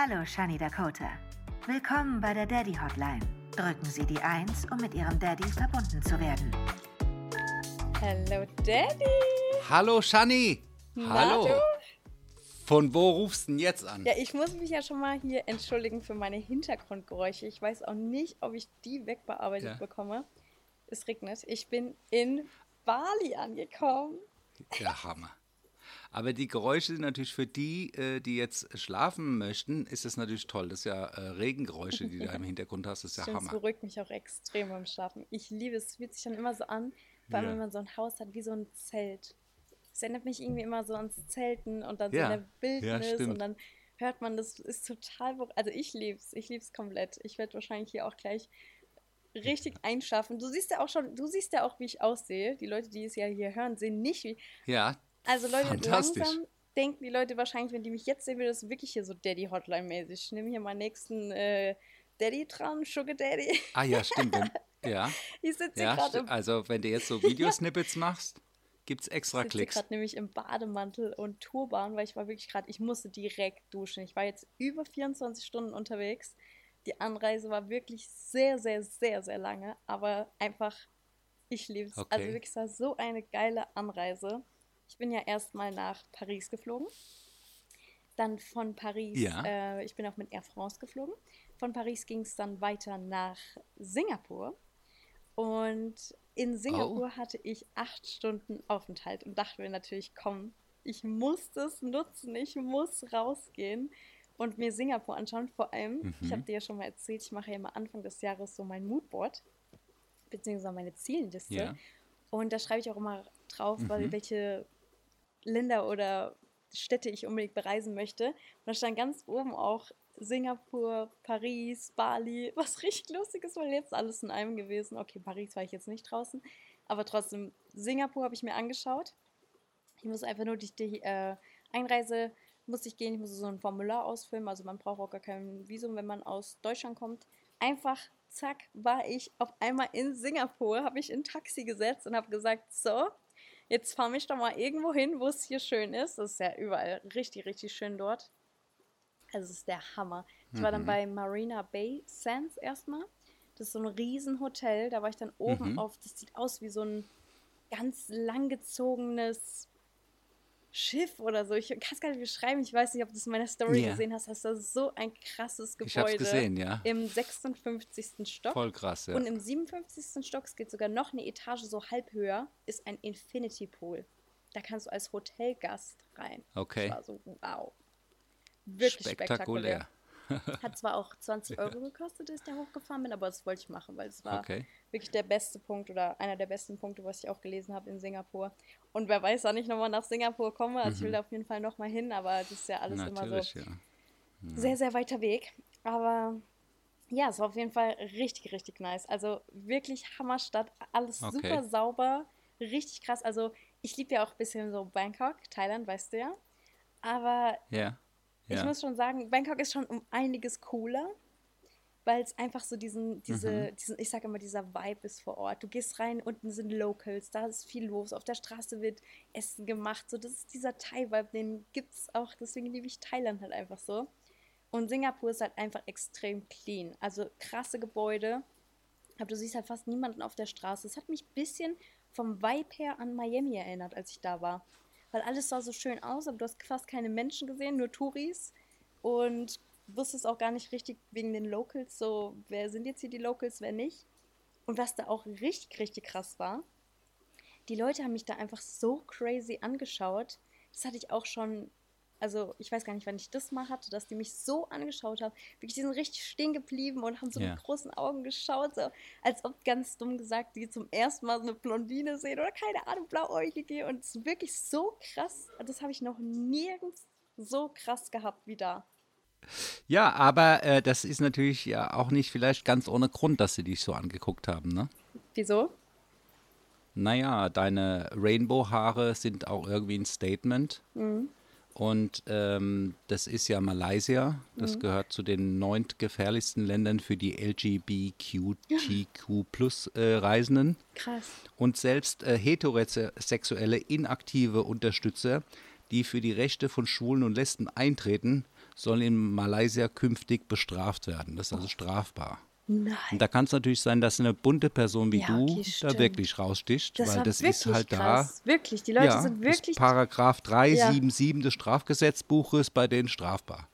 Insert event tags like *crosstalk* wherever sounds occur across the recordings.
Hallo, Shani Dakota. Willkommen bei der Daddy Hotline. Drücken Sie die 1, um mit Ihrem Daddy verbunden zu werden. Hallo Daddy. Hallo Shani. Hallo. Von wo rufst du denn jetzt an? Ja, ich muss mich ja schon mal hier entschuldigen für meine Hintergrundgeräusche. Ich weiß auch nicht, ob ich die wegbearbeitet Ja. bekomme. Es regnet. Ich bin in Bali angekommen. Der Hammer. Aber die Geräusche sind natürlich für die, äh, die jetzt schlafen möchten, ist das natürlich toll. Das ist ja äh, Regengeräusche, die du da im *laughs* Hintergrund hast. Das ist ja Stimmt, Hammer. beruhigt mich auch extrem beim Schlafen. Ich liebe es. Es fühlt sich dann immer so an, vor allem Ja. wenn man so ein Haus hat wie so ein Zelt. Es erinnert mich irgendwie immer so ans Zelten und dann so Ja. in der Wildnis und dann hört man, das ist total. Also ich liebe es. Ich liebe es komplett. Ich werde wahrscheinlich hier auch gleich richtig einschlafen. Du siehst ja auch schon, du siehst ja auch, wie ich aussehe. Die Leute, die es ja hier hören, sehen nicht, wie. Ja, Also Leute, langsam denken die Leute wahrscheinlich, wenn die mich jetzt sehen, wird das wirklich hier so Daddy-Hotline-mäßig. Ich nehme hier meinen nächsten äh, Daddy dran, Sugar Daddy. ah ja, stimmt. Wenn, *laughs* ja, Ich sitze hier ja gerade sti- also wenn du jetzt so *laughs* Videosnippets machst, gibt es extra sitze Klicks. gerade nämlich im Bademantel und Turban, weil ich war wirklich gerade, ich musste direkt duschen. Ich war jetzt über 24 Stunden unterwegs. Die Anreise war wirklich sehr, sehr, sehr, sehr lange, aber einfach, ich liebe es. Also Okay. wirklich, es war so eine geile Anreise. Ich bin ja erstmal nach Paris geflogen. Dann von Paris, Ja. äh, ich bin auch mit Air France geflogen. Von Paris ging es dann weiter nach Singapur. Und in Singapur hatte ich acht Stunden Aufenthalt und dachte mir natürlich, komm, ich muss das nutzen, ich muss rausgehen und mir Singapur anschauen. Vor allem, ich habe dir ja schon mal erzählt, ich mache ja immer Anfang des Jahres so mein Moodboard, beziehungsweise meine Zielenliste. Ja. Und da schreibe ich auch immer drauf, Mhm. weil welche Länder oder Städte ich unbedingt bereisen möchte. Und da stand ganz oben auch Singapur, Paris, Bali, *laughs* was richtig lustig ist, weil jetzt alles in einem gewesen. Okay, Paris war ich jetzt nicht draußen, aber trotzdem, Singapur habe ich mir angeschaut. Ich muss einfach nur durch die äh, Einreise muss ich gehen, ich muss so ein Formular ausfüllen, also man braucht auch gar kein Visum, wenn man aus Deutschland kommt. Einfach, zack, war ich auf einmal in Singapur, habe ich in Taxi gesetzt und habe gesagt, so, jetzt fahr mich doch mal irgendwo hin, wo es hier schön ist. Das ist ja überall richtig, richtig schön dort. Also es ist der Hammer. Ich war dann bei Marina Bay Sands erstmal. Das ist so ein Riesenhotel. Da war ich dann oben Mhm. auf, das sieht aus wie so ein ganz langgezogenes Schiff oder so. Ich kann es gar nicht beschreiben. Ich weiß nicht, ob du es in meiner Story Ja. gesehen hast. Das ist so ein krasses Gebäude. Ich hab's gesehen, ja. Im 56. Stock. Voll krass, ja. Und im 57. Stock, es geht sogar noch eine Etage so halb höher, ist ein Infinity Pool. Da kannst du als Hotelgast rein. Okay. Das war so, wow. Wirklich spektakulär. Spektakulär. Hat zwar auch 20 *laughs* Euro gekostet, dass ich da hochgefahren bin, aber das wollte ich machen, weil es war Okay. wirklich der beste Punkt oder einer der besten Punkte, was ich auch gelesen habe in Singapur. Und wer weiß, wann ich nochmal nach Singapur komme. Also ich will da auf jeden Fall nochmal hin, aber das ist ja alles immer so Mhm. Natürlich, ja. sehr, sehr weiter Weg. Aber ja, es war auf jeden Fall richtig, richtig nice. Also wirklich Hammerstadt, alles Okay. super sauber, richtig krass. Also ich liebe ja auch ein bisschen so Bangkok, Thailand, weißt du ja. Aber Ja. ich muss schon sagen, Bangkok ist schon um einiges cooler, weil es einfach so diesen, diese, Mhm. diesen, ich sage immer, dieser Vibe ist vor Ort. Du gehst rein, unten sind Locals, da ist viel los, auf der Straße wird Essen gemacht. So, das ist dieser Thai-Vibe, den gibt es auch, deswegen liebe ich Thailand halt einfach so. Und Singapur ist halt einfach extrem clean. Also krasse Gebäude. Aber du siehst halt fast niemanden auf der Straße. Es hat mich ein bisschen vom Vibe her an Miami erinnert, als ich da war. Weil alles sah so schön aus, aber du hast fast keine Menschen gesehen, nur Touris. Und wusstest auch gar nicht richtig wegen den Locals, so, wer sind jetzt hier die Locals, wer nicht. Und was da auch richtig, richtig krass war, die Leute haben mich da einfach so crazy angeschaut. Das hatte ich auch schon, also ich weiß gar nicht, wann ich das mal hatte, dass die mich so angeschaut haben. Wirklich, die sind richtig stehen geblieben und haben so Ja. mit großen Augen geschaut, so als ob ganz dumm gesagt, die zum ersten Mal so eine Blondine sehen oder keine Ahnung, blauäugige. Und es ist wirklich so krass. Das habe ich noch nirgends so krass gehabt wie da. Ja, aber äh, das ist natürlich ja auch nicht vielleicht ganz ohne Grund, dass sie dich so angeguckt haben, ne? Wieso? Naja, deine Rainbow-Haare sind auch irgendwie ein Statement. Und ähm, das ist ja Malaysia. Das gehört zu den neunt gefährlichsten Ländern für die LGBTQ-Plus-Reisenden. Krass. Und selbst äh, heterosexuelle inaktive Unterstützer, die für die Rechte von Schwulen und Lesben eintreten, sollen in Malaysia künftig bestraft werden. Das ist also strafbar. Nein. Und da kann es natürlich sein, dass eine bunte Person wie Ja, du okay, da wirklich raussticht, Das weil das ist halt krass. da. Wirklich, die Leute ja, sind das wirklich Paragraph 377 des Strafgesetzbuches bei denen strafbar.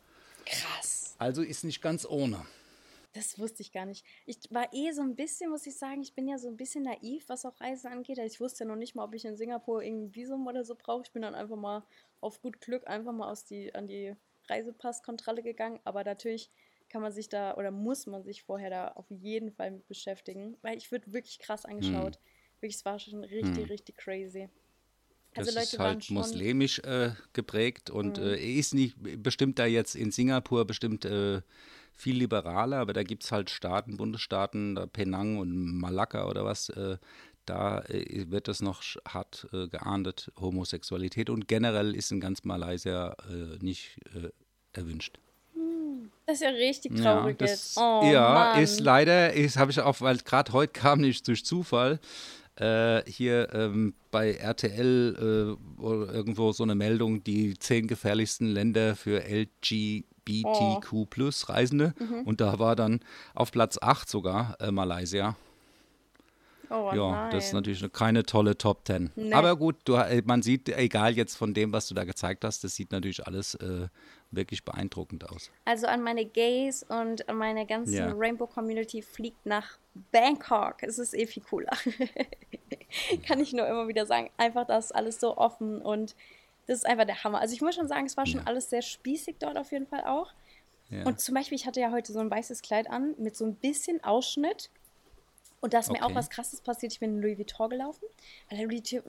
krass. Also ist nicht ganz ohne. Das wusste ich gar nicht. Ich war eh so ein bisschen, muss ich sagen, ich bin ja so ein bisschen naiv, was auch Reisen angeht. Also Ich wusste ja noch nicht mal, ob ich in Singapur irgendein Visum oder so brauche. Ich bin dann einfach mal auf gut Glück einfach mal aus die, an die Reisepasskontrolle gegangen. Aber natürlich kann man sich da oder muss man sich vorher da auf jeden Fall mit beschäftigen. Weil ich würde wirklich krass angeschaut. Wirklich, es war schon richtig, richtig crazy. Also das ist Leute waren halt. Mhm. muslimisch äh, geprägt und äh, er ist nicht bestimmt da jetzt in Singapur bestimmt äh, viel liberaler, aber da gibt es halt Staaten, Bundesstaaten, da Penang und Malakka oder was, äh, da äh, wird das noch hart äh, geahndet, Homosexualität und generell ist in ganz Malaysia äh, nicht äh, erwünscht. Das ist ja richtig traurig das, jetzt. Oh, ja, ist leider, ist habe ich auch, weil gerade heute kam nicht durch Zufall äh, hier ähm, bei RTL äh, irgendwo so eine Meldung, die zehn gefährlichsten Länder für LGBTQ plus Reisende Mhm. und da war dann auf Platz 8 sogar äh, Malaysia. Oh, ja, nein. das ist natürlich eine, keine tolle Top 10. Nee. Aber gut, du, äh, man sieht, egal jetzt von dem, was du da gezeigt hast, das sieht natürlich alles äh, wirklich beeindruckend aus. Also an meine Gays und an meine ganze Ja. Rainbow-Community fliegt nach Bangkok. Es ist eh viel cooler. *laughs* Kann ich nur immer wieder sagen. Einfach das alles so offen und das ist einfach der Hammer. Also ich muss schon sagen, es war schon Ja. alles sehr spießig dort auf jeden Fall auch. Ja. Und zum Beispiel, ich hatte ja heute so ein weißes Kleid an mit so ein bisschen Ausschnitt. Und da ist mir auch Okay. was Krasses passiert. Ich bin in Louis Vuitton gelaufen. Weil der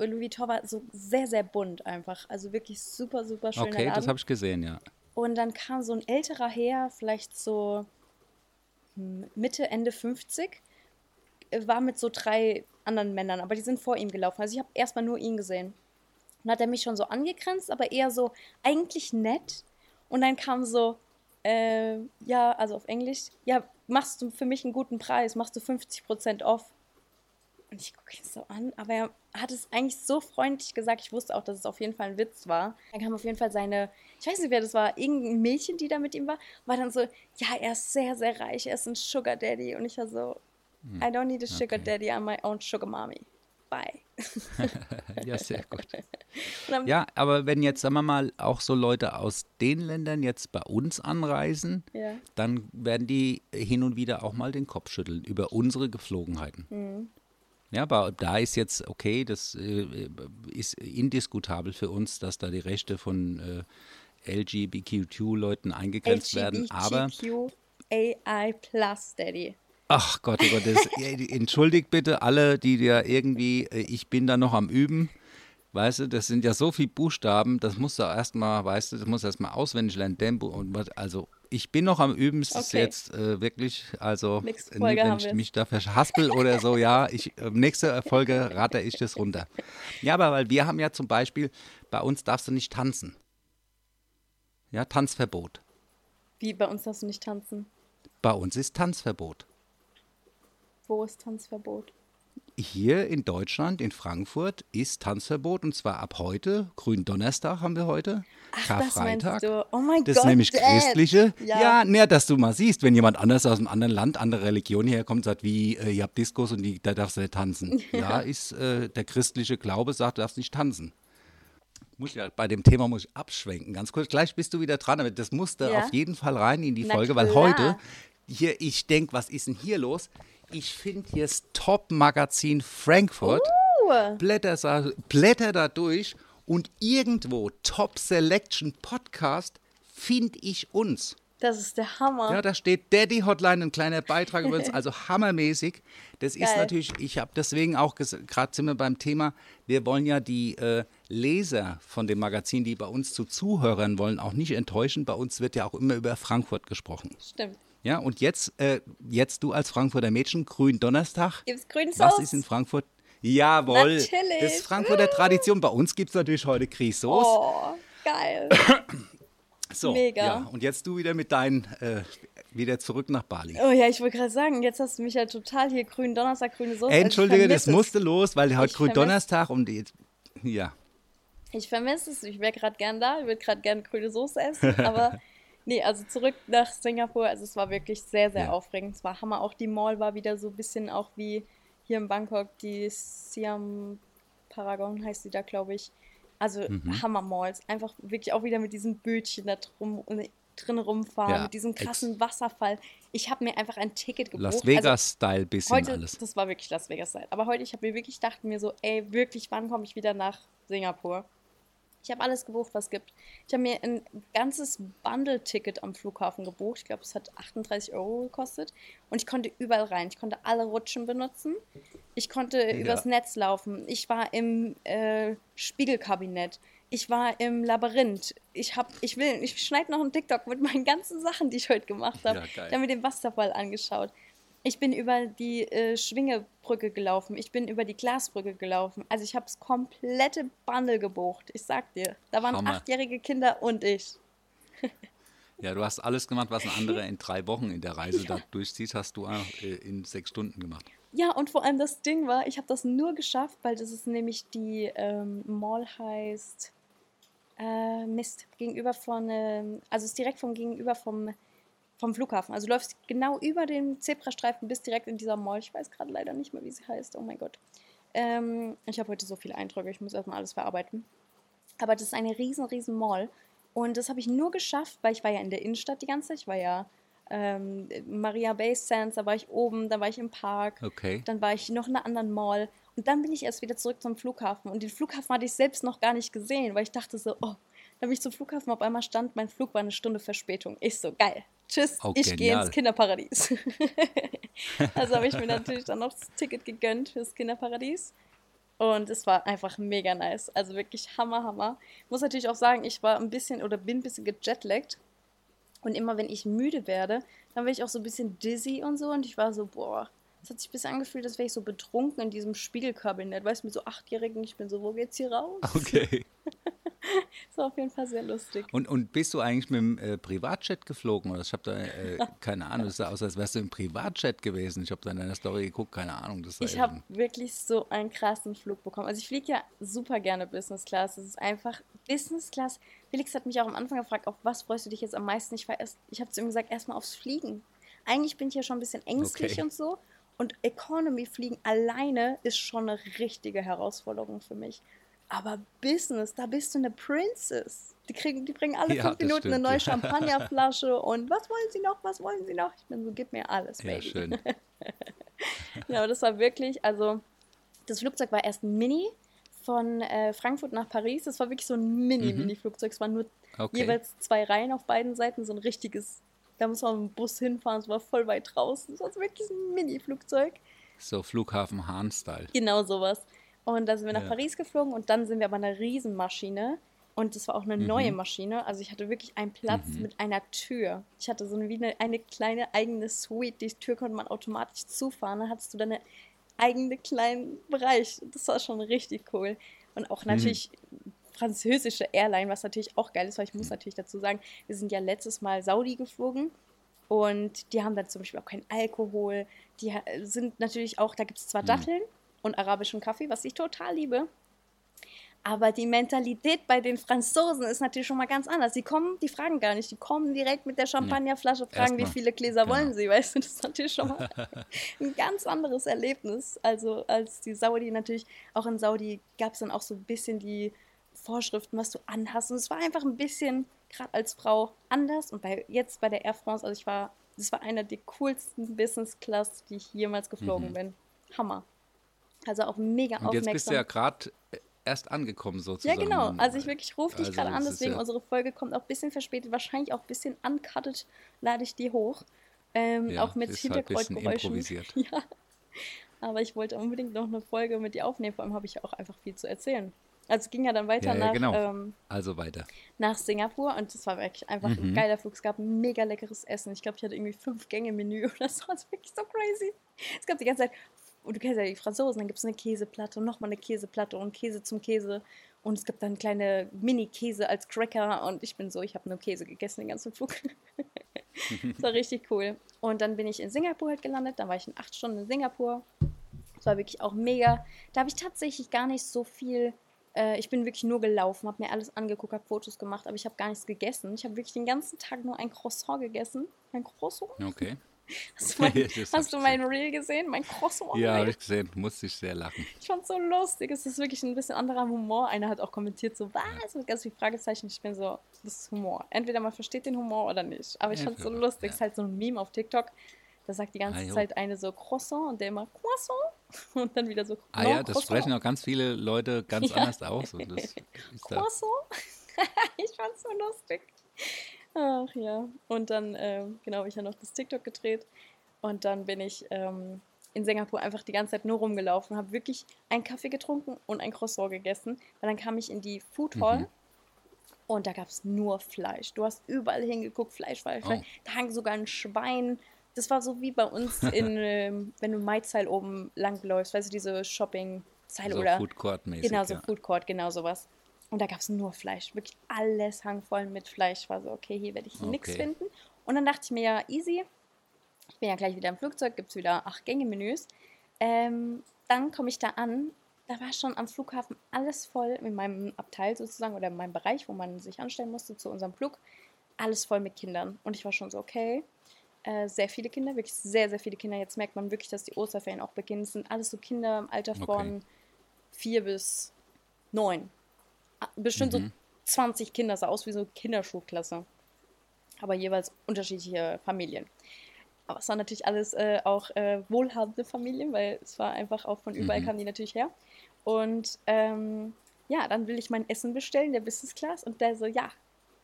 Louis, Vuitton war so sehr, sehr bunt einfach. Also wirklich super, super schöner Okay, das habe ich gesehen, ja. Und dann kam so ein älterer Herr, vielleicht so hm, Mitte, Ende 50, äh, war mit so drei anderen Männern, aber die sind vor ihm gelaufen. Also ich habe erstmal nur ihn gesehen. Und hat er mich schon so angegrenzt, aber eher so eigentlich nett. Und dann kam so, äh, ja, also auf Englisch, ja, machst du für mich einen guten Preis, machst du 50% off. Und ich gucke ihn so an, aber er hat es eigentlich so freundlich gesagt. Ich wusste auch, dass es auf jeden Fall ein Witz war. Dann kam auf jeden Fall seine, ich weiß nicht, wer das war, irgendein Mädchen, die da mit ihm war, war dann so, ja, er ist sehr, sehr reich, er ist ein Sugar Daddy. Und ich war so, I don't need a Sugar okay. Daddy, I'm my own Sugar Mommy. Bye. *laughs* Ja, sehr gut. Ja, aber wenn jetzt, sagen wir mal, auch so Leute aus den Ländern jetzt bei uns anreisen, Ja. dann werden die hin und wieder auch mal den Kopf schütteln über unsere Geflogenheiten. Mhm. Ja, aber da ist jetzt, okay, das äh, ist indiskutabel für uns, dass da die Rechte von äh, LGBTQ-Leuten eingegrenzt werden, aber LGBTQAI Plus Daddy. Ach Gott, oh Gott, das, *laughs* entschuldigt bitte alle, die dir irgendwie, äh, ich bin da noch am Üben. Weißt du, das sind ja so viele Buchstaben, das musst du erstmal, weißt du, das musst du erstmal auswendig lernen. Tempo und was, also ich bin noch am Üben, es ist Okay. jetzt äh, wirklich, also Folge wenn ich mich da verhaspel oder so, ja, ich, äh, nächste Folge rate ich das runter. Ja, aber weil wir haben ja zum Beispiel, bei uns darfst du nicht tanzen. Ja, Tanzverbot. Wie, bei uns darfst du nicht tanzen. Bei uns ist Tanzverbot. Wo ist Tanzverbot? Hier in Deutschland, in Frankfurt, ist Tanzverbot und zwar ab heute. Gründonnerstag haben wir heute. Ach, Karfreitag. das meinst du. Oh mein Das Gott, ist nämlich Dad. christliche. Ja. Ja, näher, dass du mal siehst, wenn jemand anders aus einem anderen Land, andere Religion herkommt, sagt, wie, äh, ihr habt Diskos und die, da darfst du nicht tanzen. *laughs* Ja, ist äh, der christliche Glaube, sagt, du darfst nicht tanzen. Muss ja, bei dem Thema muss ich abschwenken, ganz kurz. Gleich bist du wieder dran, aber das musste Ja. auf jeden Fall rein in die Na Folge, weil klar. heute, hier, ich denke, was ist denn hier los? Ich finde hier das Top-Magazin Frankfurt Uh, blätter, blätter da durch und irgendwo Top Selection Podcast finde ich uns. das ist der Hammer. Ja, da steht Daddy Hotline, ein kleiner Beitrag über uns, also *laughs* hammermäßig. Das ist Geil. natürlich, ich habe deswegen auch, gerade sind wir beim Thema, wir wollen ja die äh, Leser von dem Magazin, die bei uns zu Zuhörern wollen, auch nicht enttäuschen. Bei uns wird ja auch immer über Frankfurt gesprochen. Stimmt. Ja, und jetzt, äh, jetzt du als Frankfurter Mädchen, Grün Donnerstag. Gibt's grünen Was ist in Frankfurt? Jawohl. Natürlich. Das ist Frankfurter Tradition. Bei uns gibt es natürlich heute Grießsoße. Oh, geil. *coughs* so, mega. Ja, und jetzt du wieder mit deinen, äh, wieder zurück nach Bali. Oh ja, ich wollte gerade sagen, jetzt hast du mich ja total hier grünen Donnerstag, grüne Soße. Also ich Entschuldige, das musste los, weil heute Ich Grün vermiss- Donnerstag und die, ja. Ich vermisse es. Ich wäre gerade gern da. Ich würde gerade gern grüne Soße essen. Aber *laughs* Nee, also zurück nach Singapur. Also es war wirklich sehr, sehr Ja. aufregend. Es war Hammer. Auch die Mall war wieder so ein bisschen auch wie hier in Bangkok, die Siam Paragon heißt sie da, glaube ich. Also Mhm. Hammer-Malls. Einfach wirklich auch wieder mit diesen Bötchen da drum, drin rumfahren, Ja, mit diesem ex- krassen Wasserfall. Ich habe mir einfach ein Ticket gebucht. Las Also, Vegas-Style bisschen Heute, alles. das war wirklich Las Vegas Zeit. Aber heute, ich habe mir wirklich gedacht, mir so, ey, wirklich, wann komme ich wieder nach Singapur? Ich habe alles gebucht, was es gibt. Ich habe mir ein ganzes Bundle-Ticket am Flughafen gebucht. Ich glaube, es hat 38 Euro gekostet. Und ich konnte überall rein. Ich konnte alle Rutschen benutzen. Ich konnte übers Netz laufen. Ich war im äh, Spiegelkabinett. Ich war im Labyrinth. Ich hab, ich will, ich schneide noch einen TikTok mit meinen ganzen Sachen, die ich heute gemacht habe. Ja, geil. ich habe mir den Wasserfall angeschaut. Ich bin über die äh, Schwingebrücke gelaufen. Ich bin über die Glasbrücke gelaufen. Also ich habe das komplette Bundle gebucht. Ich sag dir, da waren Hammer. achtjährige Kinder und ich. *laughs* Ja, du hast alles gemacht, was ein anderer in drei Wochen in der Reise da durchzieht, hast du auch, äh, in sechs Stunden gemacht. Ja, und vor allem das Ding war, ich habe das nur geschafft, weil das ist nämlich die ähm, Mall heißt äh, Mist, gegenüber von, ähm, also ist direkt vom Gegenüber vom, vom Flughafen. Also du läufst genau über den Zebrastreifen bis direkt in dieser Mall. Ich weiß gerade leider nicht mehr, wie sie heißt. Oh mein Gott. Ähm, ich habe heute so viele Eindrücke, ich muss erstmal alles verarbeiten. Aber das ist eine riesen, riesen Mall. Und das habe ich nur geschafft, weil ich war ja in der Innenstadt die ganze Zeit. Ich war ja ähm, Maria Bay Sands, da war ich oben, da war ich im Park. Okay. Dann war ich noch in einer anderen Mall. Und dann bin ich erst wieder zurück zum Flughafen. Und den Flughafen hatte ich selbst noch gar nicht gesehen, weil ich dachte so, oh, dann bin ich zum Flughafen, auf einmal stand, mein Flug war eine Stunde Verspätung. Ich so, geil. Tschüss, Oh, ich gehe ins Kinderparadies. *laughs* also habe ich mir natürlich dann noch das Ticket gegönnt fürs Kinderparadies. Und es war einfach mega nice. Also wirklich Hammer, Hammer. Muss natürlich auch sagen, ich war ein bisschen oder bin ein bisschen gejetlaggt. Und immer wenn ich müde werde, dann werde ich auch so ein bisschen dizzy und so. Und ich war so, boah, es hat sich ein bisschen angefühlt, als wäre ich so betrunken in diesem Spiegelkabinett. Weißt du, mit so Achtjährigen, ich bin so, wo geht's hier raus? Okay. *laughs* Das war auf jeden Fall sehr lustig. Und, und bist du eigentlich mit dem äh, Privatjet geflogen? Oder ich habe da, äh, keine Ahnung, es sah aus, als wärst du im Privatjet gewesen. Ich habe da in deiner Story geguckt, keine Ahnung. Das Ich habe wirklich so einen krassen Flug bekommen. Also ich fliege ja super gerne Business Class. Es ist einfach Business Class. Felix hat mich auch am Anfang gefragt, auf was freust du dich jetzt am meisten? Ich, war erst- ich habe zu ihm gesagt, erstmal aufs Fliegen. Eigentlich bin ich ja schon ein bisschen ängstlich Okay. und so. Und Economy fliegen alleine ist schon eine richtige Herausforderung für mich. Aber Business, da bist du eine Princess. Die, kriegen, die bringen alle Ja, fünf Minuten eine stimmt, neue ja. *laughs* Champagnerflasche und was wollen sie noch, was wollen sie noch? Ich bin so, gib mir alles, Ja, Baby. schön. *laughs* Ja, aber das war wirklich, also das Flugzeug war erst ein Mini von äh, Frankfurt nach Paris. Das war wirklich so ein Mini-Mini-Flugzeug. Es waren nur Mhm. Okay. jeweils zwei Reihen auf beiden Seiten, so ein richtiges, da muss man mit dem Bus hinfahren, es war voll weit draußen. Das war wirklich ein Mini-Flugzeug. So Flughafen Hahn-Style. Genau sowas. Und da sind wir nach Ja. Paris geflogen und dann sind wir aber eine Riesenmaschine. Und das war auch eine Mhm. neue Maschine. Also ich hatte wirklich einen Platz mit einer Tür. Ich hatte so eine, wie eine, eine kleine eigene Suite. Die Tür konnte man automatisch zufahren. Dann hattest du deine eigene kleinen Bereich. Das war schon richtig cool. Und auch natürlich französische Airline, was natürlich auch geil ist, weil ich muss natürlich dazu sagen, wir sind ja letztes Mal Saudi geflogen und die haben dann zum Beispiel auch keinen Alkohol. Die sind natürlich auch, da gibt es zwar Datteln und arabischen Kaffee, was ich total liebe. Aber die Mentalität bei den Franzosen ist natürlich schon mal ganz anders. Die kommen, die fragen gar nicht, die kommen direkt mit der Champagnerflasche, fragen, wie viele Gläser Genau. wollen sie, weißt du, das ist natürlich schon mal *laughs* ein ganz anderes Erlebnis. Also als die Saudi natürlich, auch in Saudi gab es dann auch so ein bisschen die Vorschriften, was du anhast. Und es war einfach ein bisschen, gerade als Frau, anders. Und bei, jetzt bei der Air France, also ich war, das war einer der coolsten Business Class, die ich jemals geflogen bin. Hammer. Also auch mega. Und jetzt aufmerksam. bist du ja gerade erst angekommen Ja, sozusagen. genau. Also ich wirklich rufe dich Also gerade an, es deswegen ja- unsere Folge kommt auch ein bisschen verspätet, wahrscheinlich auch ein bisschen uncutted, lade ich die hoch. Ähm, Ja, auch mit halt ein Hintergrundgeräuschen. improvisiert. *laughs* ja. Aber ich wollte unbedingt noch eine Folge mit dir aufnehmen, vor allem habe ich ja auch einfach viel zu erzählen. Also es ging ja dann weiter Ja, ja, nach, genau. ähm, Also weiter. nach Singapur und das war wirklich einfach ein Mhm. geiler Flug. Es gab ein mega leckeres Essen. Ich glaube, ich hatte irgendwie fünf Gänge Menü *laughs* oder so. Das war wirklich so crazy. Es gab die ganze Zeit, und du kennst ja die Franzosen, dann gibt es eine Käseplatte und nochmal eine Käseplatte und Käse zum Käse. Und es gibt dann kleine Mini-Käse als Cracker und ich bin so, ich habe nur Käse gegessen den ganzen Flug. *laughs* das war richtig cool. Und dann bin ich in Singapur halt gelandet. Dann war ich in acht Stunden in Singapur. Das war wirklich auch mega. Da habe ich tatsächlich gar nicht so viel Äh, ich bin wirklich nur gelaufen, habe mir alles angeguckt, habe Fotos gemacht, aber ich habe gar nichts gegessen. Ich habe wirklich den ganzen Tag nur ein Croissant gegessen. Ein Croissant? Okay. Hast du mein, *laughs* hast du mein Reel gesehen? Mein Croissant? Ja, habe ich gesehen. Musste ich sehr lachen. Ich fand's so lustig. Es ist wirklich ein bisschen anderer Humor. Einer hat auch kommentiert, so, was? Mit ganz vielen Fragezeichen. Ich bin so, das ist Humor. Entweder man versteht den Humor oder nicht. Aber ich Ja, fand's so klar. lustig. Ja. Es ist halt so ein Meme auf TikTok. Da sagt die ganze Ah. Zeit eine so Croissant und der immer Croissant. *laughs* Und dann wieder so Ah no, ja, das Croissant. sprechen auch ganz viele Leute *laughs* ganz Ja. anders aus. Und das Croissant. ich fand's so lustig. Ach ja. Und dann, ähm, genau, ich ja noch das TikTok gedreht. Und dann bin ich ähm, in Singapur einfach die ganze Zeit nur rumgelaufen, habe wirklich einen Kaffee getrunken und ein Croissant gegessen. Weil dann kam ich in die Food Hall Mhm. und da gab es nur Fleisch. Du hast überall hingeguckt, Fleisch, Fleisch, Fleisch. Oh. Da hang sogar ein Schwein. Das war so wie bei uns *laughs* in, ähm, wenn du Maizal oben langläufst, weißt du, diese Shopping-Zeile so oder Food Court mäßig. Genau, so ja. Food Court, genau sowas. Und da gab es nur Fleisch. Wirklich alles hang voll mit Fleisch. War so, okay, hier werde ich nichts Okay. finden. Und dann dachte ich mir, ja, easy. Ich bin ja gleich wieder im Flugzeug, gibt es wieder acht Gänge-Menüs. Ähm, dann komme ich da an. Da war schon am Flughafen alles voll, in meinem Abteil sozusagen oder in meinem Bereich, wo man sich anstellen musste zu unserem Flug. Alles voll mit Kindern. Und ich war schon so, okay. Äh, sehr viele Kinder, wirklich sehr, sehr viele Kinder. Jetzt merkt man wirklich, dass die Osterferien auch beginnen. Es sind alles so Kinder im Alter Okay. von vier bis neun. Bestimmt Mhm. so 20 Kinder, sah aus wie so Kinderschulklasse. Aber jeweils unterschiedliche Familien. Aber es waren natürlich alles äh, auch äh, wohlhabende Familien, weil es war einfach auch von überall Mhm. kamen die natürlich her. Und ähm, ja, dann will ich mein Essen bestellen, der Business Class, und der so, ja,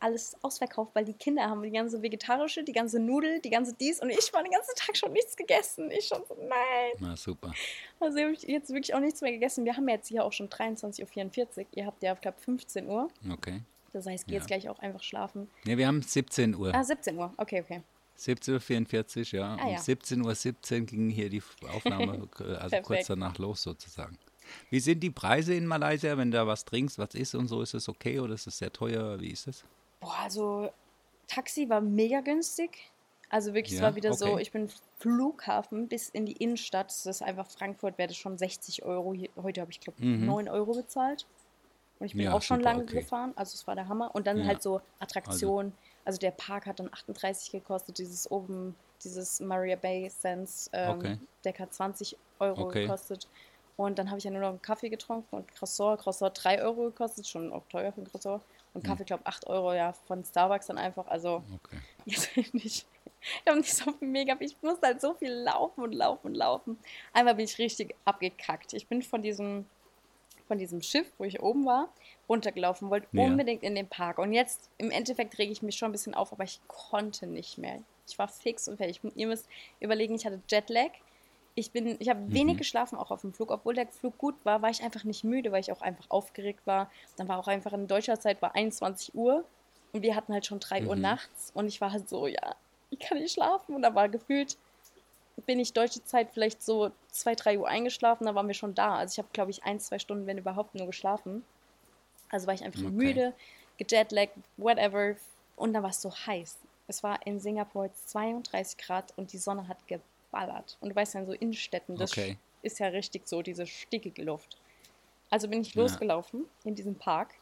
alles ausverkauft, weil die Kinder haben die ganze vegetarische, die ganze Nudel, die ganze dies und ich war den ganzen Tag schon nichts gegessen. Ich schon so, nein. Na super. Also habe ich jetzt wirklich auch nichts mehr gegessen. Wir haben jetzt hier auch schon 23.44 Uhr. Ihr habt ja, ich glaube, 15 Uhr. Okay. Das heißt, ich gehe Ja. jetzt gleich auch einfach schlafen. Ne, wir haben 17 Uhr. Ah, 17 Uhr. Okay, okay. 17.44 Uhr, ja. Ah, um ja. 17.17 Uhr ging hier die Aufnahme, *laughs* äh, also kurz danach los sozusagen. Wie sind die Preise in Malaysia, wenn du da was trinkst, was isst und so? Ist es okay oder ist es sehr teuer? Wie ist es? Boah, also Taxi war mega günstig. Also wirklich, es Ja, war wieder so, okay. ich bin Flughafen bis in die Innenstadt. Das ist einfach Frankfurt, wäre das schon 60 Euro. Heute habe ich, glaube Mhm. 9 Euro bezahlt. Und ich bin Ja, auch schon super, lange okay. gefahren. Also es war der Hammer. Und dann Ja. halt so Attraktionen. Also, der Park hat dann 38 gekostet. Dieses oben, dieses Maria Bay Sands, ähm, Okay. der hat 20 Euro Okay. gekostet. Und dann habe ich ja nur noch einen Kaffee getrunken und Croissant. Croissant 3 Euro gekostet, schon auch teuer für ein Croissant. Und Kaffee, glaube 8 Euro, ja, von Starbucks dann einfach. Also, Okay. *laughs* jetzt nicht. Ich habe nicht so mega, ich musste halt so viel laufen und laufen und laufen. Einmal bin ich richtig abgekackt. Ich bin von diesem, von diesem Schiff, wo ich oben war, runtergelaufen, wollte Ja. unbedingt in den Park. Und jetzt, im Endeffekt, rege ich mich schon ein bisschen auf, aber ich konnte nicht mehr. Ich war fix und fertig. Ihr müsst überlegen, ich hatte Jetlag. Ich bin, ich habe Mhm. wenig geschlafen, auch auf dem Flug. Obwohl der Flug gut war, war ich einfach nicht müde, weil ich auch einfach aufgeregt war. Dann war auch einfach in deutscher Zeit war 21 Uhr und wir hatten halt schon 3 Uhr Mhm. nachts und ich war halt so, ja, ich kann nicht schlafen. Und da war gefühlt, bin ich deutsche Zeit vielleicht so 2, 3 Uhr eingeschlafen, dann waren wir schon da. Also ich habe, glaube ich, ein, zwei Stunden, wenn überhaupt, nur geschlafen. Also war ich einfach Okay. müde, gejetlaggt, whatever. Und dann war es so heiß. Es war in Singapur jetzt 32 Grad und die Sonne hat geballert. Und du weißt ja, in so Innenstädten, das Okay. ist ja richtig so, diese stickige Luft. Also bin ich Ja. losgelaufen in diesem Park,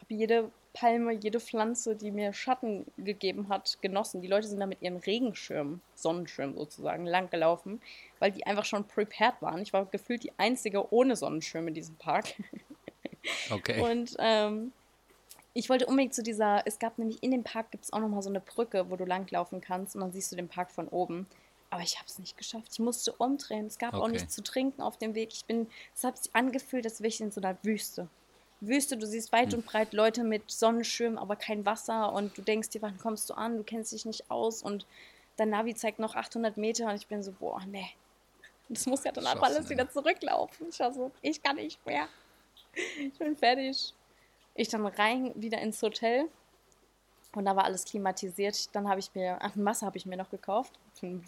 habe jede Palme, jede Pflanze, die mir Schatten gegeben hat, genossen. Die Leute sind da mit ihren Regenschirmen, Sonnenschirmen sozusagen, langgelaufen, weil die einfach schon prepared waren. Ich war gefühlt die einzige ohne Sonnenschirm in diesem Park. *laughs* Okay. Und ähm, ich wollte unbedingt zu dieser, es gab nämlich in dem Park gibt es auch nochmal so eine Brücke, wo du langlaufen kannst und dann siehst du den Park von oben. Aber ich habe es nicht geschafft. Ich musste umdrehen. Es gab auch Okay. nichts zu trinken auf dem Weg. Ich bin, es hat sich angefühlt, als wäre ich in so einer Wüste. Wüste, du siehst weit Hm. und breit Leute mit Sonnenschirm, aber kein Wasser und du denkst dir, wann kommst du an? Du kennst dich nicht aus und dein Navi zeigt noch 800 Meter und ich bin so, boah, nee. Das muss ja danach Schaffst du alles nicht wieder mehr. zurücklaufen. Ich war so, ich kann nicht mehr. Ich bin fertig. Ich dann rein wieder ins Hotel und da war alles klimatisiert. Dann habe ich mir, ach, ein Wasser habe ich mir noch gekauft. Ein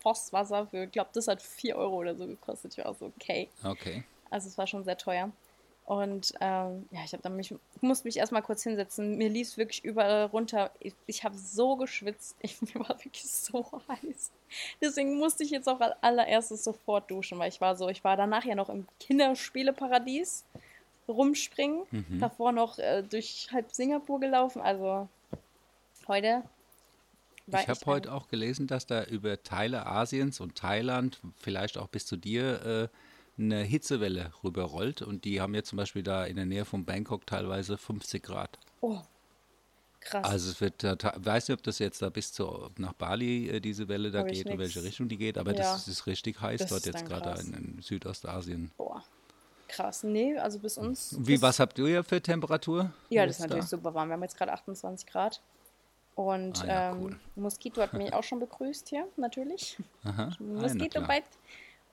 Postwasser für, ich glaube, das hat 4 Euro oder so gekostet. Ich war auch so, okay. Okay. Also es war schon sehr teuer. Und ähm, ja, ich habe dann mich, ich musste mich erstmal kurz hinsetzen. Mir lief es wirklich überall runter. Ich, ich habe so geschwitzt. *laughs* Ich, mir war wirklich so heiß. Deswegen musste ich jetzt auch als allererstes sofort duschen, weil ich war so, ich war danach ja noch im Kinderspieleparadies. rumspringen. Mhm. Davor noch äh, durch halb Singapur gelaufen. Also heute Ich habe heute auch gelesen, dass da über Teile Asiens und Thailand, vielleicht auch bis zu dir, äh, eine Hitzewelle rüberrollt. Und die haben jetzt zum Beispiel da in der Nähe von Bangkok teilweise 50 Grad. Oh, krass. Also es wird, da, weiß nicht, ob das jetzt da bis zu, nach Bali äh, diese Welle da Hab geht, in welche. Richtung die geht, aber Ja. das ist richtig heiß Das dort jetzt gerade in, in Südostasien. Boah, krass. Nee, also bis uns. Wie, was habt ihr hier für Temperatur? Ja, das ist natürlich da? super warm. Wir haben jetzt gerade 28 Grad. Und Ah ja, ähm, cool. Moskito hat mich *laughs* auch schon begrüßt hier, natürlich. Aha. Ah, Moskito klar. bite.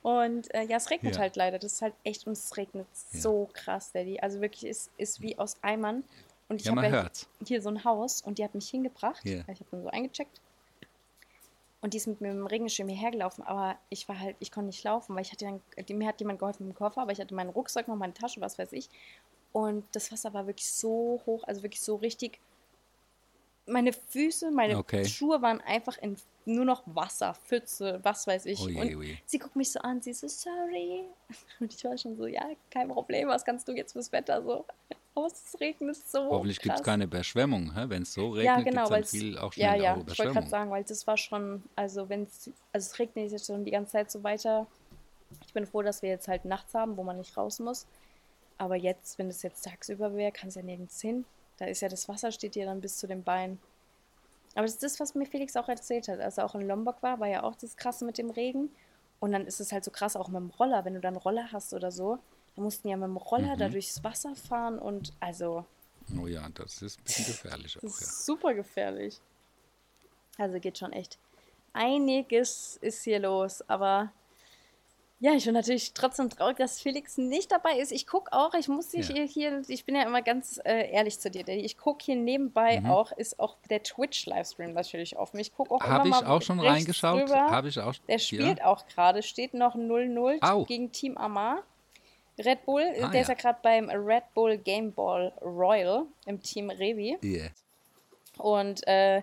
Und äh, ja, es regnet Ja. halt leider. Das ist halt echt und es regnet Ja. so krass, Daddy. Also wirklich, es ist wie aus Eimern. Und ich habe ja hört's. hier so ein Haus und die hat mich hingebracht. Ich habe dann so eingecheckt. Und die ist mit mir im Regenschirm hierher gelaufen, aber ich war halt, ich konnte nicht laufen, weil ich hatte dann, mir hat jemand geholfen mit dem Koffer, aber ich hatte meinen Rucksack noch, meine Tasche, was weiß ich. Und das Wasser war wirklich so hoch, also wirklich so richtig. Meine Füße, meine Okay. Schuhe waren einfach in nur noch Wasser, Pfütze, was weiß ich. Oje, und oje. sie guckt mich so an, sie so, sorry. *laughs* Und ich war schon so, ja, kein Problem, was kannst du jetzt fürs Wetter so? *laughs* Aber es regnet so. Hoffentlich gibt es keine Überschwemmung. Wenn es so regnet, Ja, genau, dann viel auch ja, schnell ja, auch ich wollte gerade sagen, weil das war schon, also wenn es, also es regnet jetzt schon die ganze Zeit so weiter. Ich bin froh, dass wir jetzt halt nachts haben, wo man nicht raus muss. Aber jetzt, wenn es jetzt tagsüber wäre, kann es ja nirgends hin. Da ist ja das Wasser steht ja dann bis zu den Beinen. Aber das ist das, was mir Felix auch erzählt hat. Als er auch in Lombok war, war ja auch das Krasse mit dem Regen. Und dann ist es halt so krass auch mit dem Roller. Wenn du dann Roller hast oder so, dann mussten ja mit dem Roller Mhm. da durchs Wasser fahren und also Oh ja, das ist ein bisschen gefährlich das auch, ja. ist super gefährlich. Also geht schon echt. Einiges ist hier los, aber ja, ich bin natürlich trotzdem traurig, dass Felix nicht dabei ist. Ich gucke auch, ich muss dich Ja. hier, ich bin ja immer ganz äh, ehrlich zu dir. Ich gucke hier nebenbei Mhm. auch, ist auch der Twitch-Livestream natürlich offen. Ich gucke auch Habe ich auch schon reingeschaut. Habe ich auch. Der ja. spielt auch gerade, steht noch 0-0 Au. gegen Team Amar. Red Bull, Ah, der ist ja. ja gerade beim Red Bull Game Ball Royal im Team Revi. Yeah. Und äh,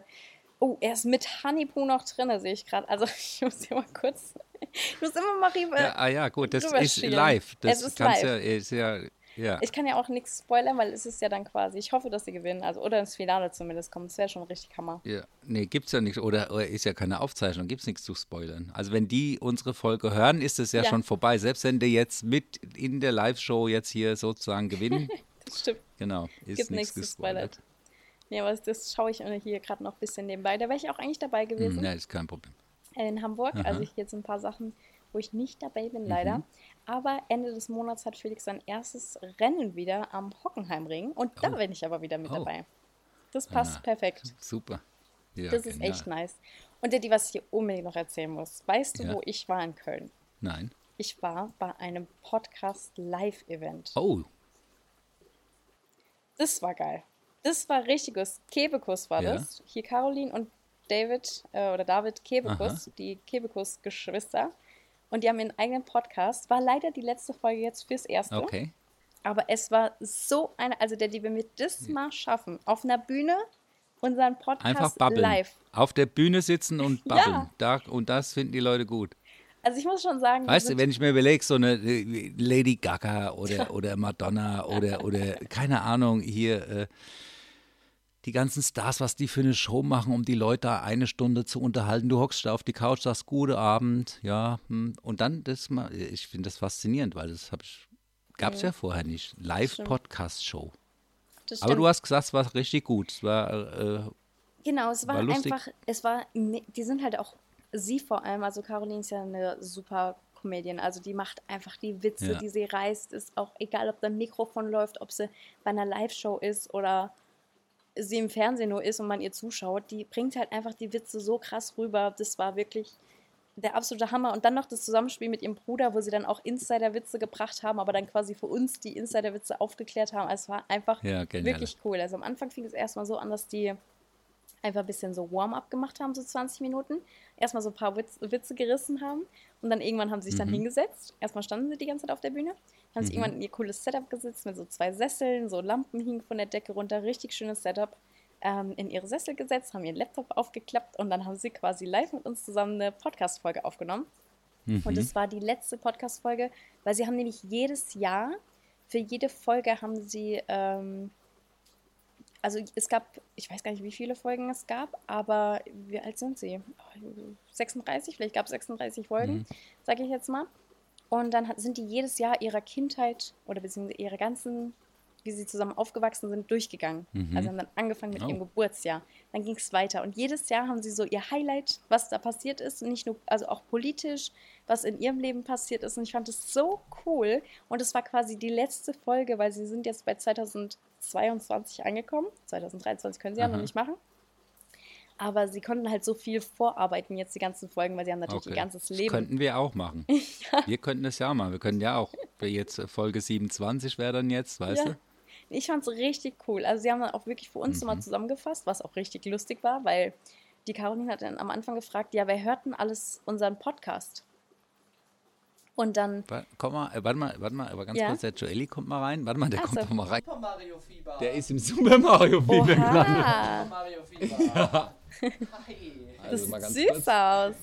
oh, er ist mit Honeypoo noch drin, sehe ich gerade. Also *laughs* ich muss hier mal kurz. *laughs* Ich muss immer mal rüber. Ja, ah ja, gut, das ist schielen. live. Das Es ist live. ja, ist ja, ja. Ich kann ja auch nichts spoilern, weil es ist ja dann quasi. Ich hoffe, dass sie gewinnen. Also, oder ins Finale zumindest kommen. Das wäre schon richtig Hammer. Ja, nee, gibt's ja nichts. Oder, oder ist ja keine Aufzeichnung, gibt's nichts zu spoilern. Also wenn die unsere Folge hören, ist es ja, Ja. schon vorbei. Selbst wenn die jetzt mit in der Live-Show jetzt hier sozusagen gewinnen, *laughs* Das stimmt. genau, ist Gibt nichts zu gespoilert. Ja, aber das schaue ich hier gerade noch ein bisschen nebenbei. Da wäre ich auch eigentlich dabei gewesen. Hm, ja, ist kein Problem. In Hamburg. Aha. Also ich jetzt ein paar Sachen, wo ich nicht dabei bin, leider. Mhm. Aber Ende des Monats hat Felix sein erstes Rennen wieder am Hockenheimring. Und da Oh. bin ich aber wieder mit Oh. dabei. Das passt Ah, perfekt. Super. Ja, das ist genial. echt nice. Und die, was ich hier unbedingt noch erzählen muss. Weißt du, Ja. wo ich war in Köln? Nein. Ich war bei einem Podcast-Live-Event. Oh, Das war geil. Das war richtiges Kebekus war Ja. das. Hier Caroline und David äh, oder David Kebekus, Aha. die Kebekus-Geschwister. Und die haben ihren eigenen Podcast. War leider die letzte Folge jetzt fürs erste. okay. Aber es war so eine, also der, die, wir das mal schaffen, auf einer Bühne unseren Podcast Einfach babbeln. live. Auf der Bühne sitzen und *laughs* Ja. babbeln. Da, und das finden die Leute gut. Also ich muss schon sagen, Weißt du, wenn ich mir überlege, so eine äh, Lady Gaga oder, *laughs* oder Madonna oder, oder keine Ahnung, hier äh, die ganzen Stars, was die für eine Show machen, um die Leute eine Stunde zu unterhalten. Du hockst da auf die Couch, sagst gute Abend, ja, hm. und dann das mal, ich finde das faszinierend, weil das habe ich, gab es ja vorher nicht. Live-Podcast-Show. Aber du hast gesagt, es war richtig gut. Es war, äh, Genau, es war, War einfach, es war, ne- die sind halt auch, sie vor allem, also Caroline ist ja eine super Comedian, also die macht einfach die Witze, Ja. die sie reißt, ist auch egal, ob da ein Mikrofon läuft, ob sie bei einer Live-Show ist oder sie im Fernsehen nur ist und man ihr zuschaut, die bringt halt einfach die Witze so krass rüber, das war wirklich der absolute Hammer. Und dann noch das Zusammenspiel mit ihrem Bruder, wo sie dann auch Insider-Witze gebracht haben, aber dann quasi für uns die Insider-Witze aufgeklärt haben. Also es war einfach Ja, wirklich cool. Also am Anfang fing es erstmal so an, dass die einfach ein bisschen so Warm-up gemacht haben, so 20 Minuten. Erstmal so ein paar Witz, Witze gerissen haben und dann irgendwann haben sie sich dann Mhm. hingesetzt. Erstmal standen sie die ganze Zeit auf der Bühne, haben sich Mhm. irgendwann in ihr cooles Setup gesetzt mit so zwei Sesseln, so Lampen hingen von der Decke runter, richtig schönes Setup. Ähm, in ihre Sessel gesetzt, haben ihren Laptop aufgeklappt und dann haben sie quasi live mit uns zusammen eine Podcast-Folge aufgenommen. mhm. Und es war die letzte Podcast-Folge, weil sie haben nämlich jedes Jahr für jede Folge haben sie, ähm, also es gab, ich weiß gar nicht, wie viele Folgen es gab, aber wie alt sind sie? 36, vielleicht gab es 36 Folgen, mhm. sage ich jetzt mal. Und dann sind die jedes Jahr ihrer Kindheit oder beziehungsweise ihrer ganzen wie sie zusammen aufgewachsen sind, durchgegangen. Mhm. Also haben dann angefangen mit oh. ihrem Geburtsjahr. Dann ging es weiter. Und jedes Jahr haben sie so ihr Highlight, was da passiert ist. Nicht nur, also auch politisch, was in ihrem Leben passiert ist. Und ich fand es so cool. Und es war quasi die letzte Folge, weil sie sind jetzt bei 2022 angekommen. 2023 können sie Aha. ja noch nicht machen. Aber sie konnten halt so viel vorarbeiten jetzt die ganzen Folgen, weil sie haben natürlich okay. ihr ganzes Leben. Das könnten wir auch machen. *laughs* ja. Wir könnten das ja auch machen. Wir können ja auch, jetzt Folge 27 wäre dann jetzt, weißt ja. du? Ich fand es richtig cool. Also sie haben dann auch wirklich für uns mhm. nochmal zusammengefasst, was auch richtig lustig war, weil die Caroline hat dann am Anfang gefragt, ja, wer hört denn alles unseren Podcast? Und dann. Komm mal, äh, warte mal, warte mal, aber ganz ja? kurz, der Joelli kommt mal rein. Warte mal, der Ach kommt doch mal rein. Super Mario Fieber. Der ist im Super Mario Fieber gelandet. Super Mario Fieber. *laughs* Ja. Hi. Also das sieht süß kurz. aus.